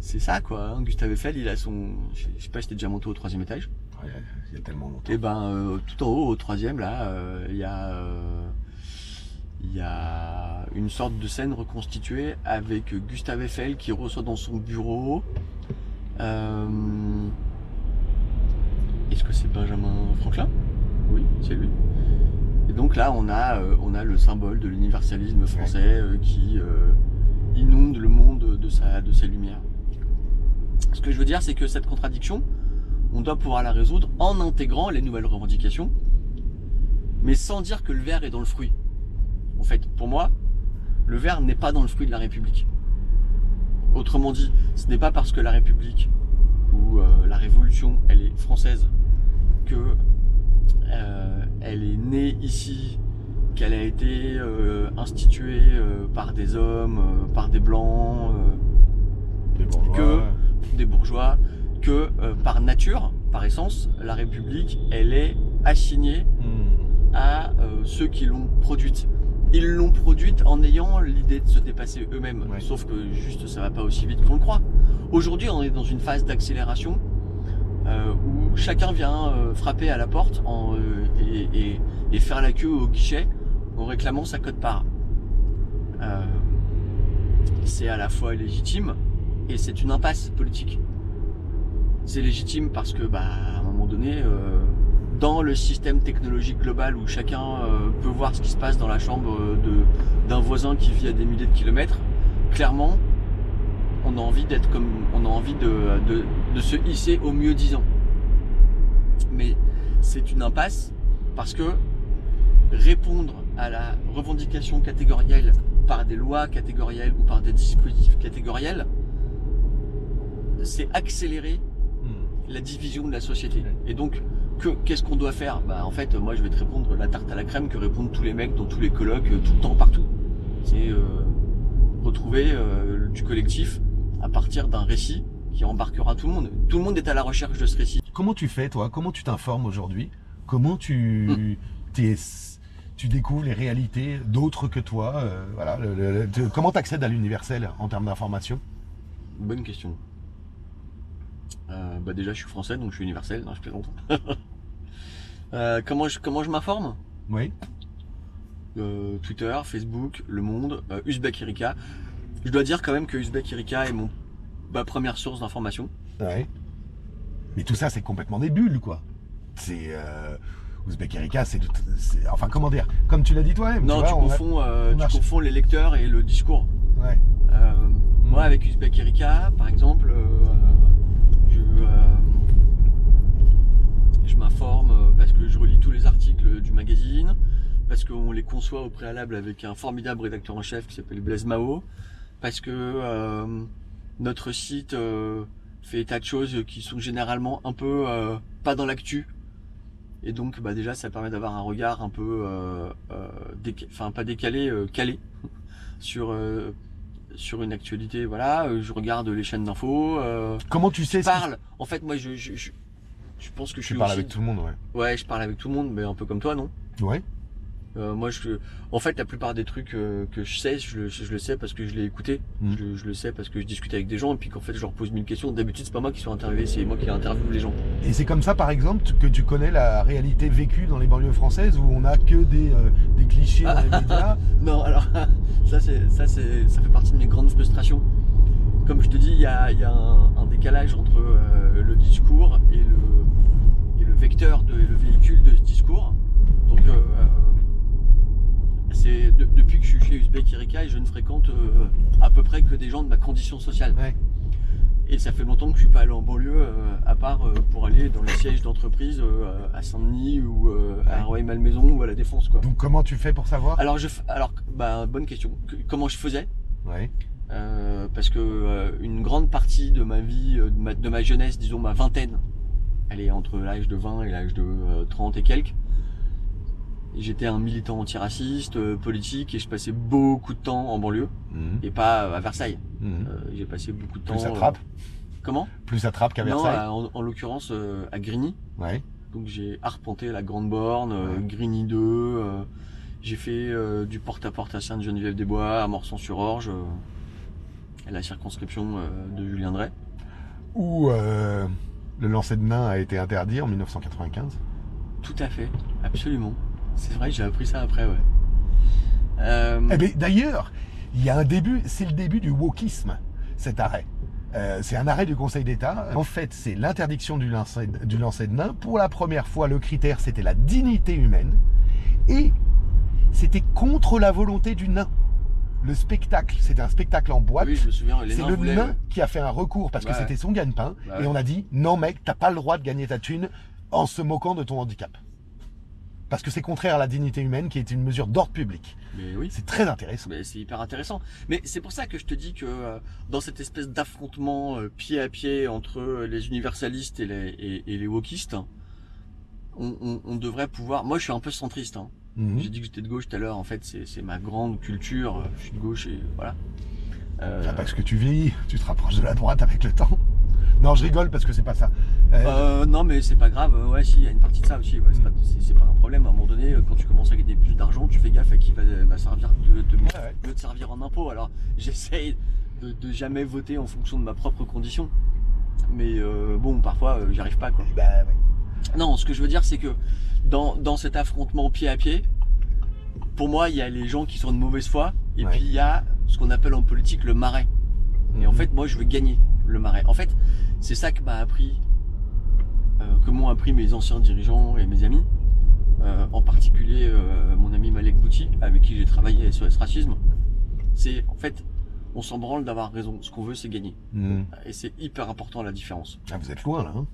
Speaker 1: c'est ça quoi. hein. Gustave Eiffel, il a son. Je sais pas si t'es déjà monté au troisième étage.
Speaker 2: Ouais, il y a tellement longtemps.
Speaker 1: Et ben, euh, tout en haut, au troisième, là, il y a. il y a une sorte de scène reconstituée avec Gustave Eiffel qui reçoit dans son bureau. euh, Est-ce que c'est Benjamin Franklin? Oui, c'est lui. Et donc là, on a, euh, on a le symbole de l'universalisme français euh, qui euh, inonde le monde de sa, de sa lumière. Ce que je veux dire, c'est que cette contradiction, on doit pouvoir la résoudre en intégrant les nouvelles revendications, mais sans dire que le verre est dans le fruit. En fait, pour moi, le verre n'est pas dans le fruit de la République. Autrement dit, ce n'est pas parce que la République ou euh, la Révolution, elle est française, que euh, elle est née ici, qu'elle a été euh, instituée par des hommes, par des blancs,
Speaker 2: Des bourgeois.
Speaker 1: que- des bourgeois, que par nature, par essence, la République, elle est assignée
Speaker 2: Mhm.
Speaker 1: à ceux qui l'ont produite. Ils l'ont produite en ayant l'idée de se dépasser eux-mêmes.
Speaker 2: Ouais.
Speaker 1: Sauf que juste ça va pas aussi vite qu'on le croit. Aujourd'hui, on est dans une phase d'accélération euh, où chacun vient euh, frapper à la porte en, euh, et, et- et faire la queue au guichet en réclamant sa cote-part. Euh, c'est à la fois légitime et c'est une impasse politique. C'est légitime parce que, bah, à un moment donné, euh, dans le système technologique global où chacun euh, peut voir ce qui se passe dans la chambre euh, d'un voisin qui vit à des milliers de kilomètres, clairement, on a envie d'être comme, on a envie de, de, de se hisser au mieux disant. Mais c'est une impasse parce que répondre à la revendication catégorielle par des lois catégorielles ou par des dispositifs catégoriels, c'est accélérer
Speaker 2: Mhm.
Speaker 1: la division de la société. Et donc, que, qu'est-ce qu'on doit faire Bah en fait, moi je vais te répondre la tarte à la crème que répondent tous les mecs dans tous les colloques, euh, tout le temps, partout. C'est euh, retrouver euh, du collectif à partir d'un récit qui embarquera tout le monde. Tout le monde est à la recherche de ce récit.
Speaker 2: Comment tu fais, toi? Comment tu t'informes aujourd'hui? Comment tu,
Speaker 1: Hmm.
Speaker 2: tu découvres les réalités d'autres que toi euh, voilà, le- le- le- tu- Comment tu accèdes à l'universel en termes d'information?
Speaker 1: Bonne question. Euh, bah déjà, je suis français, donc je suis universel. Non, je plaisante. Euh, comment je comment je m'informe?
Speaker 2: Oui.
Speaker 1: Euh, Twitter, Facebook, Le Monde, Uzbek Erika. Je dois dire quand même que Uzbek Erika est mon ma première source d'information.
Speaker 2: Ouais. Mais tout ça, c'est complètement des bulles, quoi. C'est. Euh, Ouzbek Erika, c'est, Enfin, comment dire? Comme tu l'as dit toi-même.
Speaker 1: Non,
Speaker 2: tu, vois,
Speaker 1: confonds,
Speaker 2: on
Speaker 1: tu confonds les lecteurs et le discours.
Speaker 2: Ouais.
Speaker 1: Moi,
Speaker 2: Mm.
Speaker 1: avec Uzbek Erika, par exemple, euh, je, euh, je m'informe euh, parce que je relis tous les articles du magazine, parce qu'on les conçoit au préalable avec un formidable rédacteur en chef qui s'appelle Blaise Mao, parce que euh, notre site euh, fait état de choses qui sont généralement un peu euh, pas dans l'actu. Et donc, bah déjà, ça permet d'avoir un regard un peu, euh, euh, enfin pas décalé, euh, calé sur euh, sur une actualité. Voilà, euh, je regarde les chaînes d'infos. Euh,
Speaker 2: Comment tu sais
Speaker 1: je parle. En fait, moi, je, je, je, je pense que je
Speaker 2: Tu
Speaker 1: suis
Speaker 2: parles
Speaker 1: aussi-
Speaker 2: avec tout le monde, ouais.
Speaker 1: Ouais, je parle avec tout le monde, mais un peu comme toi, non?
Speaker 2: Ouais.
Speaker 1: Euh, moi, je, en fait, la plupart des trucs euh, que je sais, je, le- je le sais parce que je l'ai écouté.
Speaker 2: Mm.
Speaker 1: Je, je le sais parce que je discute avec des gens et puis qu'en fait, je leur pose mille questions. D'habitude, c'est pas moi qui suis interviewé, c'est moi qui interviewe les gens.
Speaker 2: Et c'est comme ça, par exemple, que tu connais la réalité vécue dans les banlieues françaises où on a que des, euh, des clichés dans les médias?
Speaker 1: Non, alors ça, c'est, ça, c'est, ça fait partie de mes grandes frustrations. Comme je te dis, il y a, il y a un, un décalage entre euh, le discours et le, et le vecteur, de, et le véhicule de ce discours. Donc, euh, euh, c'est de- depuis que je suis chez Uzbek Erika je ne fréquente euh, à peu près que des gens de ma condition sociale.
Speaker 2: Ouais.
Speaker 1: Et ça fait longtemps que je suis pas allé en banlieue, à part pour aller dans les sièges d'entreprise à Saint-Denis ou à Rueil-Malmaison ou à la Défense, quoi.
Speaker 2: Donc comment tu fais pour savoir?
Speaker 1: Alors, je, alors, bah, bonne question. Que- comment je faisais?
Speaker 2: Ouais.
Speaker 1: Euh, Parce que euh, une grande partie de ma vie, euh, de ma, de ma jeunesse, disons ma vingtaine, elle est entre l'âge de 20 et l'âge de euh, 30 et quelques. J'étais un militant antiraciste, politique, et je passais beaucoup de temps en banlieue,
Speaker 2: Mhm.
Speaker 1: et pas à Versailles.
Speaker 2: Mhm.
Speaker 1: J'ai passé beaucoup de temps.
Speaker 2: Plus à Trappes
Speaker 1: comment?
Speaker 2: Plus à Trappes qu'à Versailles
Speaker 1: en, en l'occurrence à Grigny.
Speaker 2: Ouais.
Speaker 1: Donc j'ai arpenté la Grande Borne,
Speaker 2: Ouais.
Speaker 1: Grigny 2, euh, j'ai fait du porte-à-porte à Sainte-Geneviève-des-Bois, à Morsan-sur-Orge, euh, à la circonscription euh, de Julien Drey.
Speaker 2: Où euh, le lancer de nain a été interdit en 1995.
Speaker 1: Tout à fait, absolument. C'est vrai, j'ai appris ça après, ouais. Euh,
Speaker 2: Eh bien, d'ailleurs, il y a un début, c'est le début du wokisme, cet arrêt. Euh, c'est un arrêt du Conseil d'État. En fait, c'est l'interdiction du lancer, du lancer de nain. Pour la première fois, le critère, c'était la dignité humaine. Et c'était contre la volonté du nain. Le spectacle, c'était un spectacle en boîte.
Speaker 1: oui, je me souviens, les
Speaker 2: c'est
Speaker 1: nains
Speaker 2: le
Speaker 1: voulaient,
Speaker 2: nain
Speaker 1: ouais.
Speaker 2: qui a fait un recours parce que
Speaker 1: Ouais.
Speaker 2: c'était son gagne-pain. Et on a dit, non mec, t'as pas le droit de gagner ta thune en se moquant de ton handicap. Parce que c'est contraire à la dignité humaine qui est une mesure d'ordre public.
Speaker 1: Mais oui,
Speaker 2: C'est très intéressant.
Speaker 1: Mais c'est hyper intéressant. Mais c'est pour ça que je te dis que euh, dans cette espèce d'affrontement euh, pied à pied entre euh, les universalistes et les, et, et les wokistes, on, on- on devrait pouvoir. Moi, je suis un peu centriste. hein.
Speaker 2: Mhm.
Speaker 1: J'ai dit que j'étais de gauche tout à l'heure. En fait, c'est ma grande culture. Je suis de gauche et voilà. Euh,
Speaker 2: Enfin, parce que tu vieillis, tu te rapproches de la droite avec le temps. Non, je rigole parce que c'est pas ça. Euh,
Speaker 1: euh, non, mais c'est pas grave. Ouais, si, il y a une partie de ça aussi. Ouais, c'est pas, un problème. À un moment donné, quand tu commences à gagner plus d'argent, tu fais gaffe à qui va, va servir de, de
Speaker 2: ouais, ouais.
Speaker 1: mieux de servir en impôt. Alors j'essaye de, de jamais voter en fonction de ma propre condition. Mais euh, bon, parfois euh, j'y arrive pas quoi.
Speaker 2: Bah.
Speaker 1: Non, ce que je veux dire c'est que dans, dans cet affrontement pied à pied, pour moi il y a les gens qui sont de mauvaise foi et
Speaker 2: Ouais.
Speaker 1: puis il y a ce qu'on appelle en politique le marais. Et en
Speaker 2: Mhm.
Speaker 1: fait moi je veux gagner le marais. En fait c'est ça que m'a appris, euh, que m'ont appris mes anciens dirigeants et mes amis. Euh, en particulier euh, mon ami Malek Bouti avec qui j'ai travaillé à SOS Racisme. C'est en fait on s'en branle d'avoir raison. Ce qu'on veut c'est gagner.
Speaker 2: Mhm.
Speaker 1: Et c'est hyper important la différence.
Speaker 2: Ah, vous êtes loin là. hein.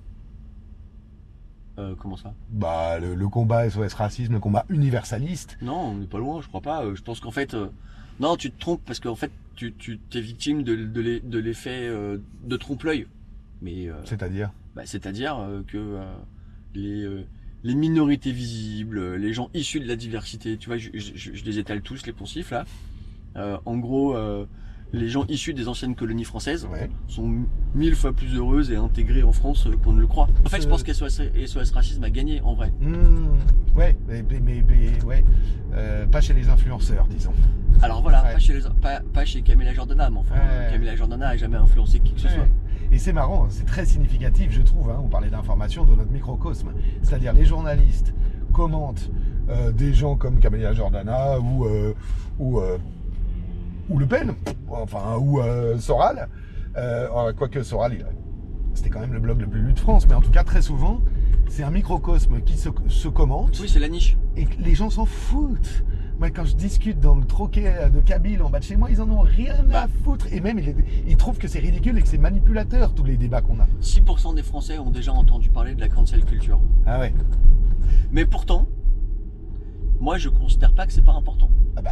Speaker 1: Euh, comment ça?
Speaker 2: Bah, le, le combat SOS racisme, le combat universaliste.
Speaker 1: Non, on n'est pas loin, je crois pas. Euh, Je pense qu'en fait, euh, non, tu te trompes parce qu'en fait, tu, tu t'es victime de, de l'e- de l'effet euh, de trompe-l'œil. Mais
Speaker 2: C'est-à-dire?
Speaker 1: bah, c'est-à-dire que les les minorités visibles, les gens issus de la diversité, tu vois, je, je- les étale tous les poncifs là. En gros, les gens issus des anciennes colonies françaises
Speaker 2: Ouais.
Speaker 1: sont mille fois plus heureuses et intégrées en France euh, qu'on ne le croit. En fait, je
Speaker 2: Euh.
Speaker 1: pense qu'SOS SOS Racisme a gagné en vrai.
Speaker 2: Mhm. Ouais, mais, mais- mais- ouais. Euh, pas chez les influenceurs, disons.
Speaker 1: Alors voilà,
Speaker 2: Ouais.
Speaker 1: pas, chez les, pas, pas chez Camilla Jordana, mais enfin,
Speaker 2: Ouais.
Speaker 1: Camilla Jordana a jamais influencé qui que ce soit.
Speaker 2: Et c'est marrant, c'est très significatif, je trouve. hein, on parlait d'information de notre microcosme. C'est-à-dire les journalistes commentent euh, des gens comme Camélia Jordana ou, euh, ou, euh, ou Le Pen, enfin, ou euh, Soral. Euh, oh, quoique Soral, c'était quand même le blog le plus lu de France, mais en tout cas, très souvent, c'est un microcosme qui se, se commente
Speaker 1: Oui, c'est la niche.
Speaker 2: et les gens s'en foutent. Moi, quand je discute dans le troquet de Kabyle en bas de chez moi, ils en ont rien à
Speaker 1: Bah.
Speaker 2: foutre. Et même, ils, ils trouvent que c'est ridicule et que c'est manipulateur, tous les débats qu'on a.
Speaker 1: 6% des Français ont déjà entendu parler de la cancel culture.
Speaker 2: Ah ouais.
Speaker 1: Mais pourtant, moi je considère pas que c'est pas important.
Speaker 2: Ah bah,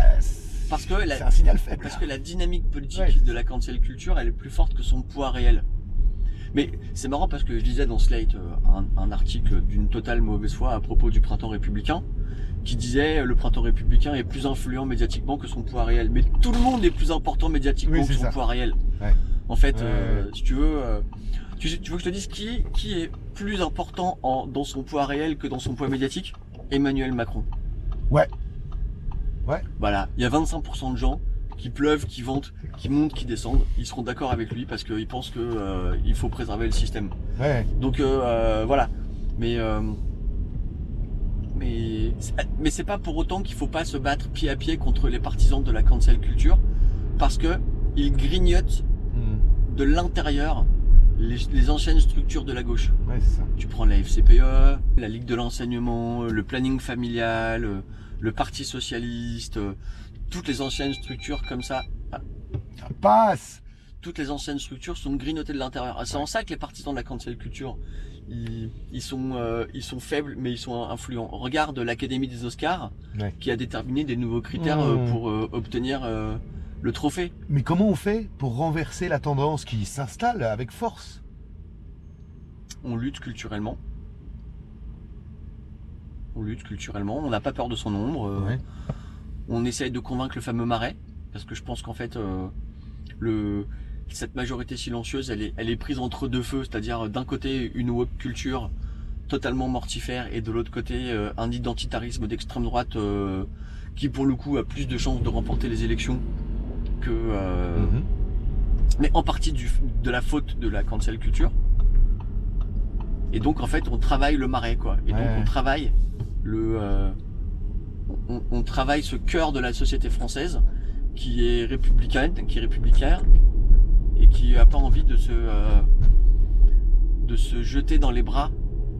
Speaker 1: Parce que la,
Speaker 2: un signal faible.
Speaker 1: parce que la dynamique politique
Speaker 2: Ouais.
Speaker 1: de la cancel culture, elle est plus forte que son poids réel. Mais c'est marrant parce que je lisais dans Slate euh, un, un article d'une totale mauvaise foi à propos du printemps républicain qui disait euh, le printemps républicain est plus influent médiatiquement que son poids réel. Mais tout le monde est plus important médiatiquement
Speaker 2: Oui,
Speaker 1: que son
Speaker 2: ça.
Speaker 1: poids réel.
Speaker 2: Ouais.
Speaker 1: En fait,
Speaker 2: Ouais,
Speaker 1: euh, si tu veux, euh, tu, tu veux que je te dise qui, qui est plus important en, dans son poids réel que dans son poids médiatique? Emmanuel Macron.
Speaker 2: Ouais. Ouais.
Speaker 1: Voilà, il y a 25% de gens qui pleuvent, qui ventent, qui montent, qui descendent, ils seront d'accord avec lui parce qu'ils pensent que euh, il faut préserver le système.
Speaker 2: Ouais.
Speaker 1: Donc euh, euh, voilà. Mais euh, mais mais c'est pas pour autant qu'il faut pas se battre pied à pied contre les partisans de la cancel culture parce que ils grignotent
Speaker 2: Hmm.
Speaker 1: de l'intérieur les, les anciennes structures de la gauche.
Speaker 2: Ouais, ça.
Speaker 1: Tu prends la FCPE, la Ligue de l'enseignement, le planning familial, euh, le Parti socialiste, euh, toutes les anciennes structures comme ça,
Speaker 2: Ça passe.
Speaker 1: toutes les anciennes structures sont grignotées de l'intérieur. C'est en ça que les partisans de la cancel culture, ils, ils sont, euh, ils sont faibles, mais ils sont influents. Regarde l'Académie des Oscars,
Speaker 2: Ouais.
Speaker 1: qui a déterminé des nouveaux critères
Speaker 2: Mmh.
Speaker 1: euh, pour euh, obtenir euh, le trophée.
Speaker 2: Mais comment on fait pour renverser la tendance qui s'installe avec force?
Speaker 1: On lutte culturellement. On lutte culturellement. On n'a pas peur de son ombre. euh,
Speaker 2: Ouais.
Speaker 1: On essaye de convaincre le fameux marais, parce que je pense qu'en fait, euh, le, cette majorité silencieuse, elle est, elle est prise entre deux feux, c'est-à-dire euh, d'un côté une woke culture totalement mortifère et de l'autre côté un identitarisme d'extrême droite euh, qui pour le coup a plus de chances de remporter les élections que euh,
Speaker 2: Mhm.
Speaker 1: mais en partie du, de la faute de la cancel culture. Et donc en fait on travaille le marais quoi. Et donc on travaille le, euh, on, on travaille ce cœur de la société française qui est républicaine, qui est républicain et qui a pas envie de se, euh, de se jeter dans les bras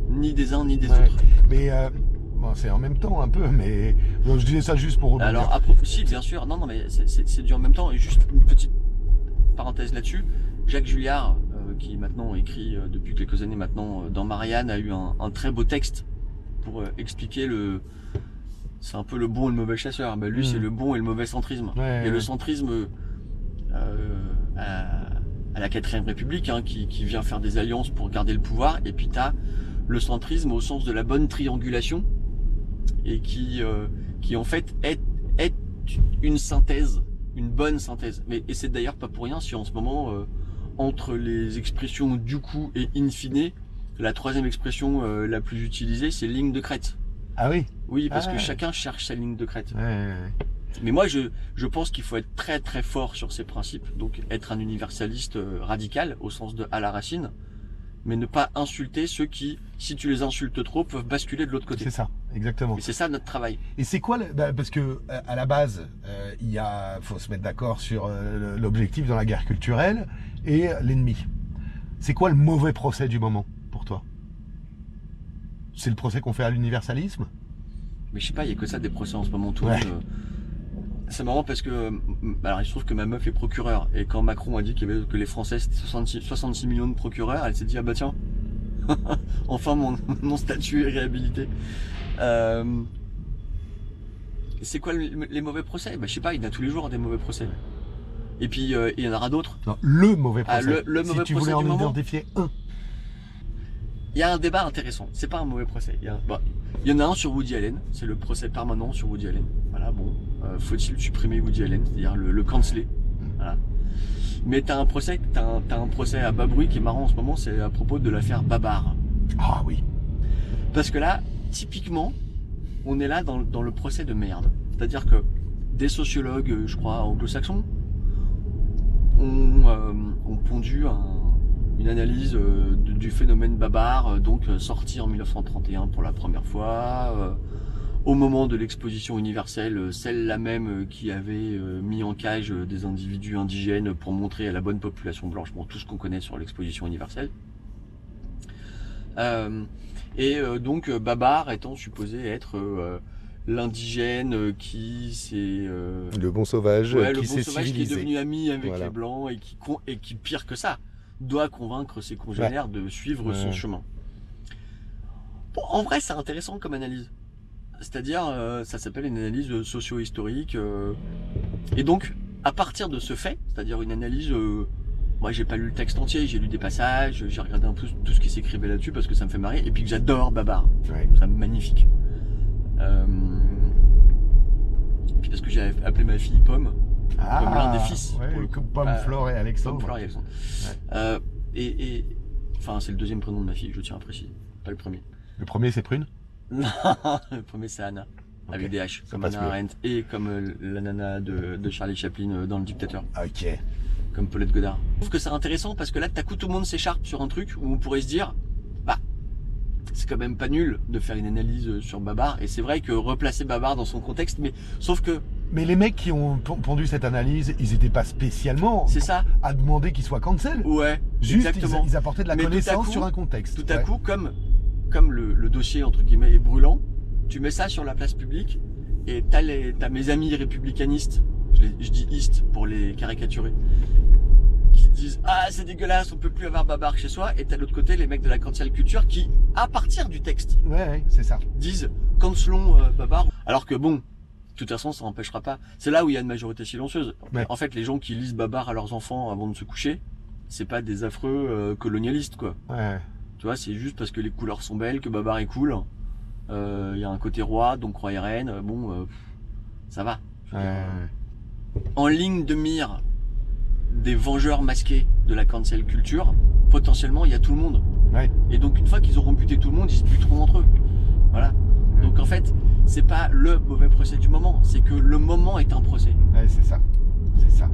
Speaker 1: ni des uns ni des
Speaker 2: Ouais.
Speaker 1: autres.
Speaker 2: Mais euh, bon, c'est en même temps un peu, mais donc, je disais ça juste pour rebondir.
Speaker 1: Alors, à propos, si, bien sûr, non, non, mais c'est- du en même temps. Et juste une petite parenthèse là-dessus. Jacques Julliard, qui maintenant écrit euh, depuis quelques années maintenant euh, dans Marianne, a eu un, un très beau texte pour euh, expliquer le. C'est un peu le bon et le mauvais chasseur. Ben, lui, c'est le bon et le mauvais centrisme.
Speaker 2: Ouais,
Speaker 1: Et le centrisme à, à la quatrième République, hein, qui, qui vient faire des alliances pour garder le pouvoir, et puis t'as le centrisme au sens de la bonne triangulation, et qui, euh, qui en fait est, est une synthèse, une bonne synthèse. Mais et c'est d'ailleurs pas pour rien si en ce moment euh, entre les expressions du coup et in fine, la troisième expression euh, la plus utilisée, c'est ligne de crête.
Speaker 2: Ah oui?
Speaker 1: Oui, parce
Speaker 2: Ah.
Speaker 1: que chacun cherche sa ligne de crête.
Speaker 2: Ouais, ouais, ouais.
Speaker 1: Mais moi, je, je pense qu'il faut être très très fort sur ces principes. Donc être un universaliste euh, radical au sens de à la racine, mais ne pas insulter ceux qui, si tu les insultes trop, peuvent basculer de l'autre côté.
Speaker 2: C'est ça, exactement.
Speaker 1: Et c'est ça notre travail.
Speaker 2: Et c'est quoi le- bah, Parce que euh, à la base, euh, il y a, faut se mettre d'accord sur euh, l'objectif dans la guerre culturelle et l'ennemi. C'est quoi le mauvais procès du moment pour toi? C'est le procès qu'on fait à l'universalisme?
Speaker 1: Mais je sais pas, il y a que ça des procès en ce moment. Tout
Speaker 2: Ouais.
Speaker 1: C'est marrant parce que, euh, alors il se trouve que ma meuf est procureure et quand Macron a dit qu'il y avait que les Français c'était 66, 66 millions de procureurs, elle s'est dit ah bah tiens, enfin mon, mon statut est réhabilité. Euh, C'est quoi le- les mauvais procès? Bah je sais pas, il y en a tous les jours des mauvais procès. Et puis euh, il y en aura d'autres.
Speaker 2: Non, le mauvais
Speaker 1: Ah,
Speaker 2: procès.
Speaker 1: le- le mauvais
Speaker 2: si tu
Speaker 1: procès
Speaker 2: voulais en identifier un.
Speaker 1: Il y a un débat intéressant. C'est pas un mauvais procès. Il y, a, il y en a un sur Woody Allen. C'est le procès permanent sur Woody Allen. Voilà, bon. euh, Faut-il supprimer Woody Allen C'est-à-dire le, le canceler? Voilà. Mais t'as un procès, t'as un, t'as un procès à bas bruit qui est marrant en ce moment. C'est à propos de l'affaire Babar.
Speaker 2: Ah oui.
Speaker 1: Parce que là, typiquement, on est là dans, dans le procès de merde. C'est-à-dire que des sociologues, je crois, anglo-saxons, ont, euh, ont pondu un- une analyse euh, du phénomène Babar, donc sorti en 1931 pour la première fois, au moment de l'exposition universelle, euh, celle-là même euh, qui avait euh, mis en cage des individus indigènes pour montrer à la bonne population blanche, bon, tout ce qu'on connaît sur l'exposition universelle. Euh, et donc Babar étant supposé être euh, l'indigène qui s'est euh,
Speaker 3: Le bon sauvage
Speaker 1: ouais, le
Speaker 3: qui
Speaker 1: bon
Speaker 3: s'est
Speaker 1: sauvage qui est devenu ami avec
Speaker 3: Voilà.
Speaker 1: les blancs et qui et qui pire que ça doit convaincre ses congénères de suivre son chemin. Bon, en vrai, c'est intéressant comme analyse. C'est-à-dire, euh, ça s'appelle une analyse socio-historique. euh, et donc, à partir de ce fait, c'est-à-dire une analyse, euh, moi j'ai pas lu le texte entier, j'ai lu des passages, j'ai regardé un peu tout ce qui s'écrivait là-dessus parce que ça me fait marrer et puis que j'adore Babar.
Speaker 2: Ouais.
Speaker 1: C'est magnifique. Euh, et puis parce que j'ai appelé ma fille Pomme,
Speaker 2: Ah,
Speaker 1: l'un des fils,
Speaker 2: ouais,
Speaker 1: pour le coup.
Speaker 2: comme Pomme, Flore et Alexandre.
Speaker 1: Pomme Fleur et Alexandre.
Speaker 2: Ouais.
Speaker 1: Et, et- enfin, c'est le deuxième prénom de ma fille, je tiens à préciser, pas le premier.
Speaker 2: Le premier, c'est Prune?
Speaker 1: le premier c'est Anna. avec des H, comme
Speaker 2: mieux.
Speaker 1: Arendt et comme euh, la nana de, de Charlie Chaplin euh, dans Le Dictateur,
Speaker 2: Ok.
Speaker 1: comme Paulette Godard. Je trouve que c'est intéressant parce que là, d'un coup, tout le monde s'écharpe sur un truc où on pourrait se dire, bah, c'est quand même pas nul de faire une analyse euh, sur Babar. Et c'est vrai que replacer Babar dans son contexte, mais sauf que
Speaker 2: Mais les mecs qui ont pon- pondu cette analyse, ils n'étaient pas spécialement
Speaker 1: c'est ça,
Speaker 2: à demander qu'ils soient cancel.
Speaker 1: ouais,
Speaker 2: Juste,
Speaker 1: exactement.
Speaker 2: ils, ils apportaient de la
Speaker 1: Mais
Speaker 2: connaissance
Speaker 1: coup-
Speaker 2: sur un contexte.
Speaker 1: Tout à
Speaker 2: Ouais.
Speaker 1: coup, comme, comme le, le dossier entre guillemets est brûlant, tu mets ça sur la place publique et t'as, les, t'as mes amis républicanistes, je, les- je dis East pour les caricaturer, qui disent Ah, c'est dégueulasse, on peut plus avoir Babar chez soi. Et t'as de l'autre côté les mecs de la cancel culture qui, à partir du texte,
Speaker 2: Ouais, ouais, c'est ça.
Speaker 1: disent Cancelons euh, Babar. Alors que bon, de toute façon, ça n'empêchera pas. C'est là où il y a une majorité silencieuse.
Speaker 2: Ouais.
Speaker 1: En fait, les gens qui lisent Babar à leurs enfants avant de se coucher, c'est pas des affreux euh, colonialistes, quoi.
Speaker 2: Ouais.
Speaker 1: Tu vois, c'est juste parce que les couleurs sont belles, que Babar est cool. Euh, Il y a un côté roi, donc roi et reine. euh, Bon, euh, ça va. En ligne de mire des vengeurs masqués de la cancel culture, potentiellement, il y a tout le monde.
Speaker 2: Ouais.
Speaker 1: Et donc, une fois qu'ils auront buté tout le monde, ils se buteront entre eux. Voilà. Donc, en fait, c'est pas le mauvais procès du moment, c'est que le moment est un procès.
Speaker 2: Ouais, c'est ça. C'est ça.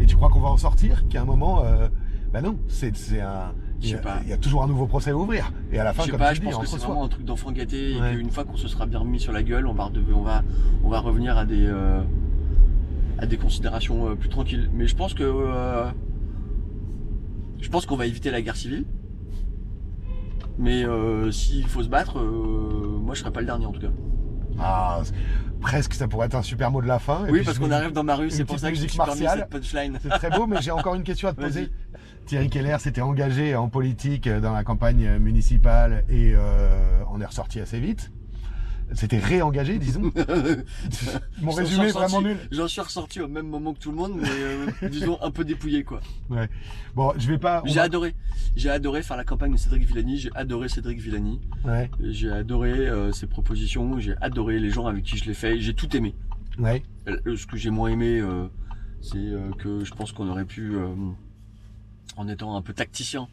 Speaker 2: Et tu crois qu'on va en sortir Qu'à un moment, euh, bah non, c'est un. Il y, a,
Speaker 1: pas.
Speaker 2: il y a toujours un nouveau procès à ouvrir. Et à la fin,
Speaker 1: Je sais
Speaker 2: comme
Speaker 1: pas, je
Speaker 2: dis,
Speaker 1: pense que c'est vraiment un truc d'enfant gâté
Speaker 2: Ouais.
Speaker 1: et qu'une fois qu'on se sera bien remis sur la gueule, on va, on va, on va revenir à des, euh, à des considérations euh, plus tranquilles. Mais je pense que, euh, je pense qu'on va éviter la guerre civile. Mais s'il faut se battre, moi je serai pas le dernier en tout cas.
Speaker 2: Ah, presque, ça pourrait être un super mot de la fin. Et
Speaker 1: oui,
Speaker 2: puis
Speaker 1: parce qu'on arrive dans ma rue, c'est pour ça que
Speaker 2: musique martiale.
Speaker 1: cette punchline.
Speaker 2: C'est très beau, mais j'ai encore une question à te poser. Thierry Keller s'était engagé en politique dans la campagne municipale et euh, on est ressorti assez vite. C'était réengagé, disons. Mon résumé est vraiment nul.
Speaker 1: J'en suis ressorti au même moment que tout le monde, mais euh, disons un peu dépouillé quoi.
Speaker 2: Bon, je vais pas.
Speaker 1: J'ai
Speaker 2: va-
Speaker 1: adoré. J'ai adoré faire la campagne de Cédric Villani. J'ai adoré Cédric Villani.
Speaker 2: Ouais,
Speaker 1: J'ai adoré euh, ses propositions. J'ai adoré les gens avec qui je l'ai fait. J'ai tout aimé.
Speaker 2: ouais.
Speaker 1: Euh, Ce que j'ai moins aimé, euh, c'est euh, que je pense qu'on aurait pu, euh, en étant un peu tacticien,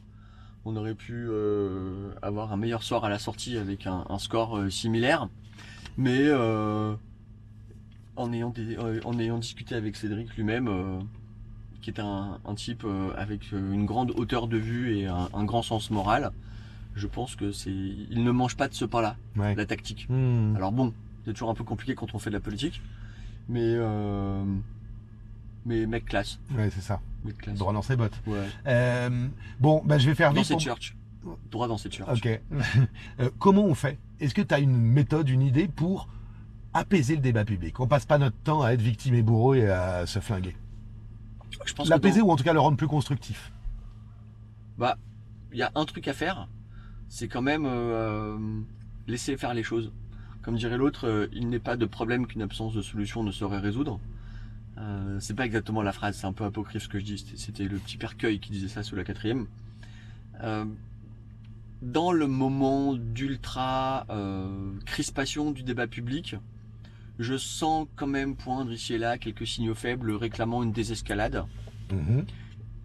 Speaker 1: on aurait pu euh, avoir un meilleur sort à la sortie avec un, un score euh, similaire. Mais euh, en, ayant des- en ayant discuté avec Cédric lui-même, qui est un, un type avec une grande hauteur de vue et un, un grand sens moral, je pense que c'est, il ne mange pas de ce pain-là,
Speaker 2: ouais.
Speaker 1: la tactique.
Speaker 2: Hmm.
Speaker 1: Alors bon, c'est toujours un peu compliqué quand on fait de la politique, mais mais mec classe,
Speaker 2: Ouais, c'est ça.
Speaker 1: mec classe.
Speaker 2: Droit dans ses bottes.
Speaker 1: Ouais.
Speaker 2: Euh, bon, bah, je vais faire
Speaker 1: Dans
Speaker 2: vite.
Speaker 1: cette
Speaker 2: pour-
Speaker 1: church. Droit dans cette church.
Speaker 2: Ok. Euh, comment on fait? Est-ce que tu as une méthode, une idée pour apaiser le débat public? On passe pas notre temps à être victime et bourreau et à se flinguer.
Speaker 1: Je pense
Speaker 2: L'apaiser
Speaker 1: dans-
Speaker 2: ou en tout cas le rendre plus constructif?
Speaker 1: bah, il y a un truc à faire, c'est quand même euh, laisser faire les choses. Comme dirait l'autre, il n'est pas de problème qu'une absence de solution ne saurait résoudre. Euh, c'est pas exactement la phrase, c'est un peu apocryphe ce que je dis. C'était- le petit percueil qui disait ça sous la quatrième. Euh, dans le moment d'ultra euh, crispation du débat public, je sens quand même poindre ici et là quelques signaux faibles réclamant une désescalade
Speaker 2: Mhm.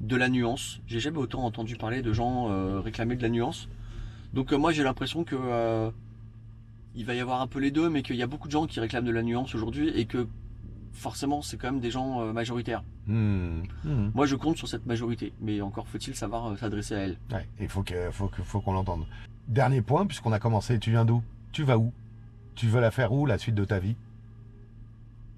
Speaker 1: de la nuance. J'ai jamais autant entendu parler de gens réclamer de la nuance. Donc moi j'ai l'impression que il va y avoir un peu les deux, mais qu'il y a beaucoup de gens qui réclament de la nuance aujourd'hui et que forcément c'est quand même des gens euh, majoritaires.
Speaker 2: Hmm. Hmm.
Speaker 1: Moi je compte sur cette majorité, mais encore faut-il savoir euh, s'adresser à elle.
Speaker 2: Ouais, il faut que, faut que, faut qu'on l'entende. Dernier point, puisqu'on a commencé. Tu viens d'où? Tu vas où? Tu veux la faire où la suite de ta vie?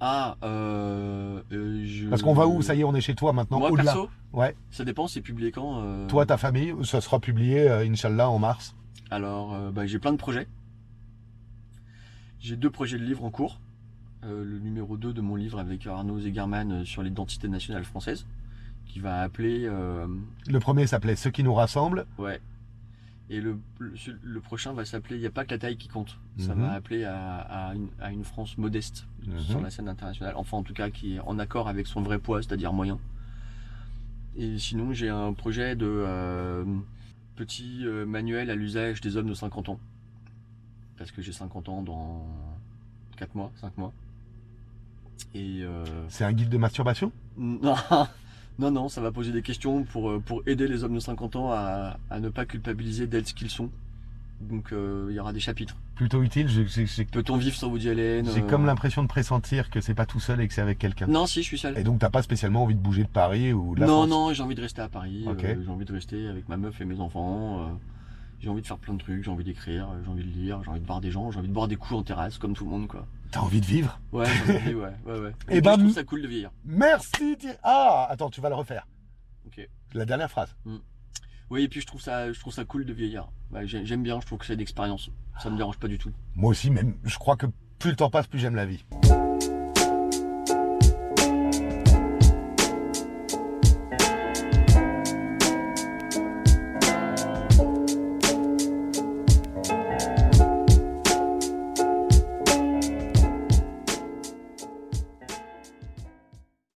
Speaker 1: Ah, euh, euh, je...
Speaker 2: Parce qu'on va où? Ça y est, on est chez toi maintenant.
Speaker 1: Moi
Speaker 2: Au-delà.
Speaker 1: perso,
Speaker 2: Ouais.
Speaker 1: ça dépend, c'est publié quand. euh,
Speaker 2: Toi, ta famille, ça sera publié, Inch'Allah, en mars.
Speaker 1: Alors, bah, j'ai plein de projets. J'ai deux projets de livres en cours. Euh, le numéro 2 de mon livre avec Arnaud Zegerman euh, sur l'identité nationale française, qui va appeler. euh,
Speaker 2: Le premier s'appelait Ce qui nous rassemble.
Speaker 1: ouais. Et le, le, le prochain va s'appeler Il n'y a pas que la taille qui compte. Ça
Speaker 2: Mhm.
Speaker 1: va appeler à, à une, à une France modeste
Speaker 2: Mhm.
Speaker 1: sur la scène internationale. Enfin, en tout cas, qui est en accord avec son vrai poids, c'est-à-dire moyen. Et sinon, j'ai un projet de euh, petit euh, manuel à l'usage des hommes de 50 ans. Parce que j'ai 50 ans dans 4 mois, 5 mois. Et euh,
Speaker 2: C'est un guide de masturbation?
Speaker 1: Non, non, non, ça va poser des questions pour, euh, pour aider les hommes de 50 ans à, à ne pas culpabiliser d'être ce qu'ils sont Donc euh, il y aura des chapitres.
Speaker 2: Plutôt utile.
Speaker 1: Peut-on vivre sans Woody Allen
Speaker 2: j'ai
Speaker 1: euh,
Speaker 2: comme l'impression de pressentir que c'est pas tout seul et que c'est avec quelqu'un.
Speaker 1: Non, si, je suis seul.
Speaker 2: Et donc t'as pas spécialement envie de bouger de Paris ou de la
Speaker 1: non,
Speaker 2: France?
Speaker 1: non, j'ai envie de rester à Paris. Euh, j'ai envie de rester avec ma meuf et mes enfants. J'ai envie de faire plein de trucs. J'ai envie d'écrire. euh, J'ai envie de lire. J'ai envie de voir des gens. J'ai envie de boire des coups en terrasse, comme tout le monde, quoi.
Speaker 2: T'as envie de vivre?
Speaker 1: Ouais, j'ai envie, ouais, ouais, ouais.
Speaker 2: Eh
Speaker 1: Et
Speaker 2: ben,
Speaker 1: ben, je trouve ça cool de vieillir.
Speaker 2: Merci Thierry. Ah, attends, tu vas le refaire.
Speaker 1: Ok.
Speaker 2: La dernière phrase.
Speaker 1: Oui, et puis je trouve ça, je trouve ça cool de vieillir. Ouais, j'ai- J'aime bien. Je trouve que c'est d'expérience. Ça me dérange pas du tout.
Speaker 2: Moi aussi, même, je crois que plus le temps passe, plus j'aime la vie.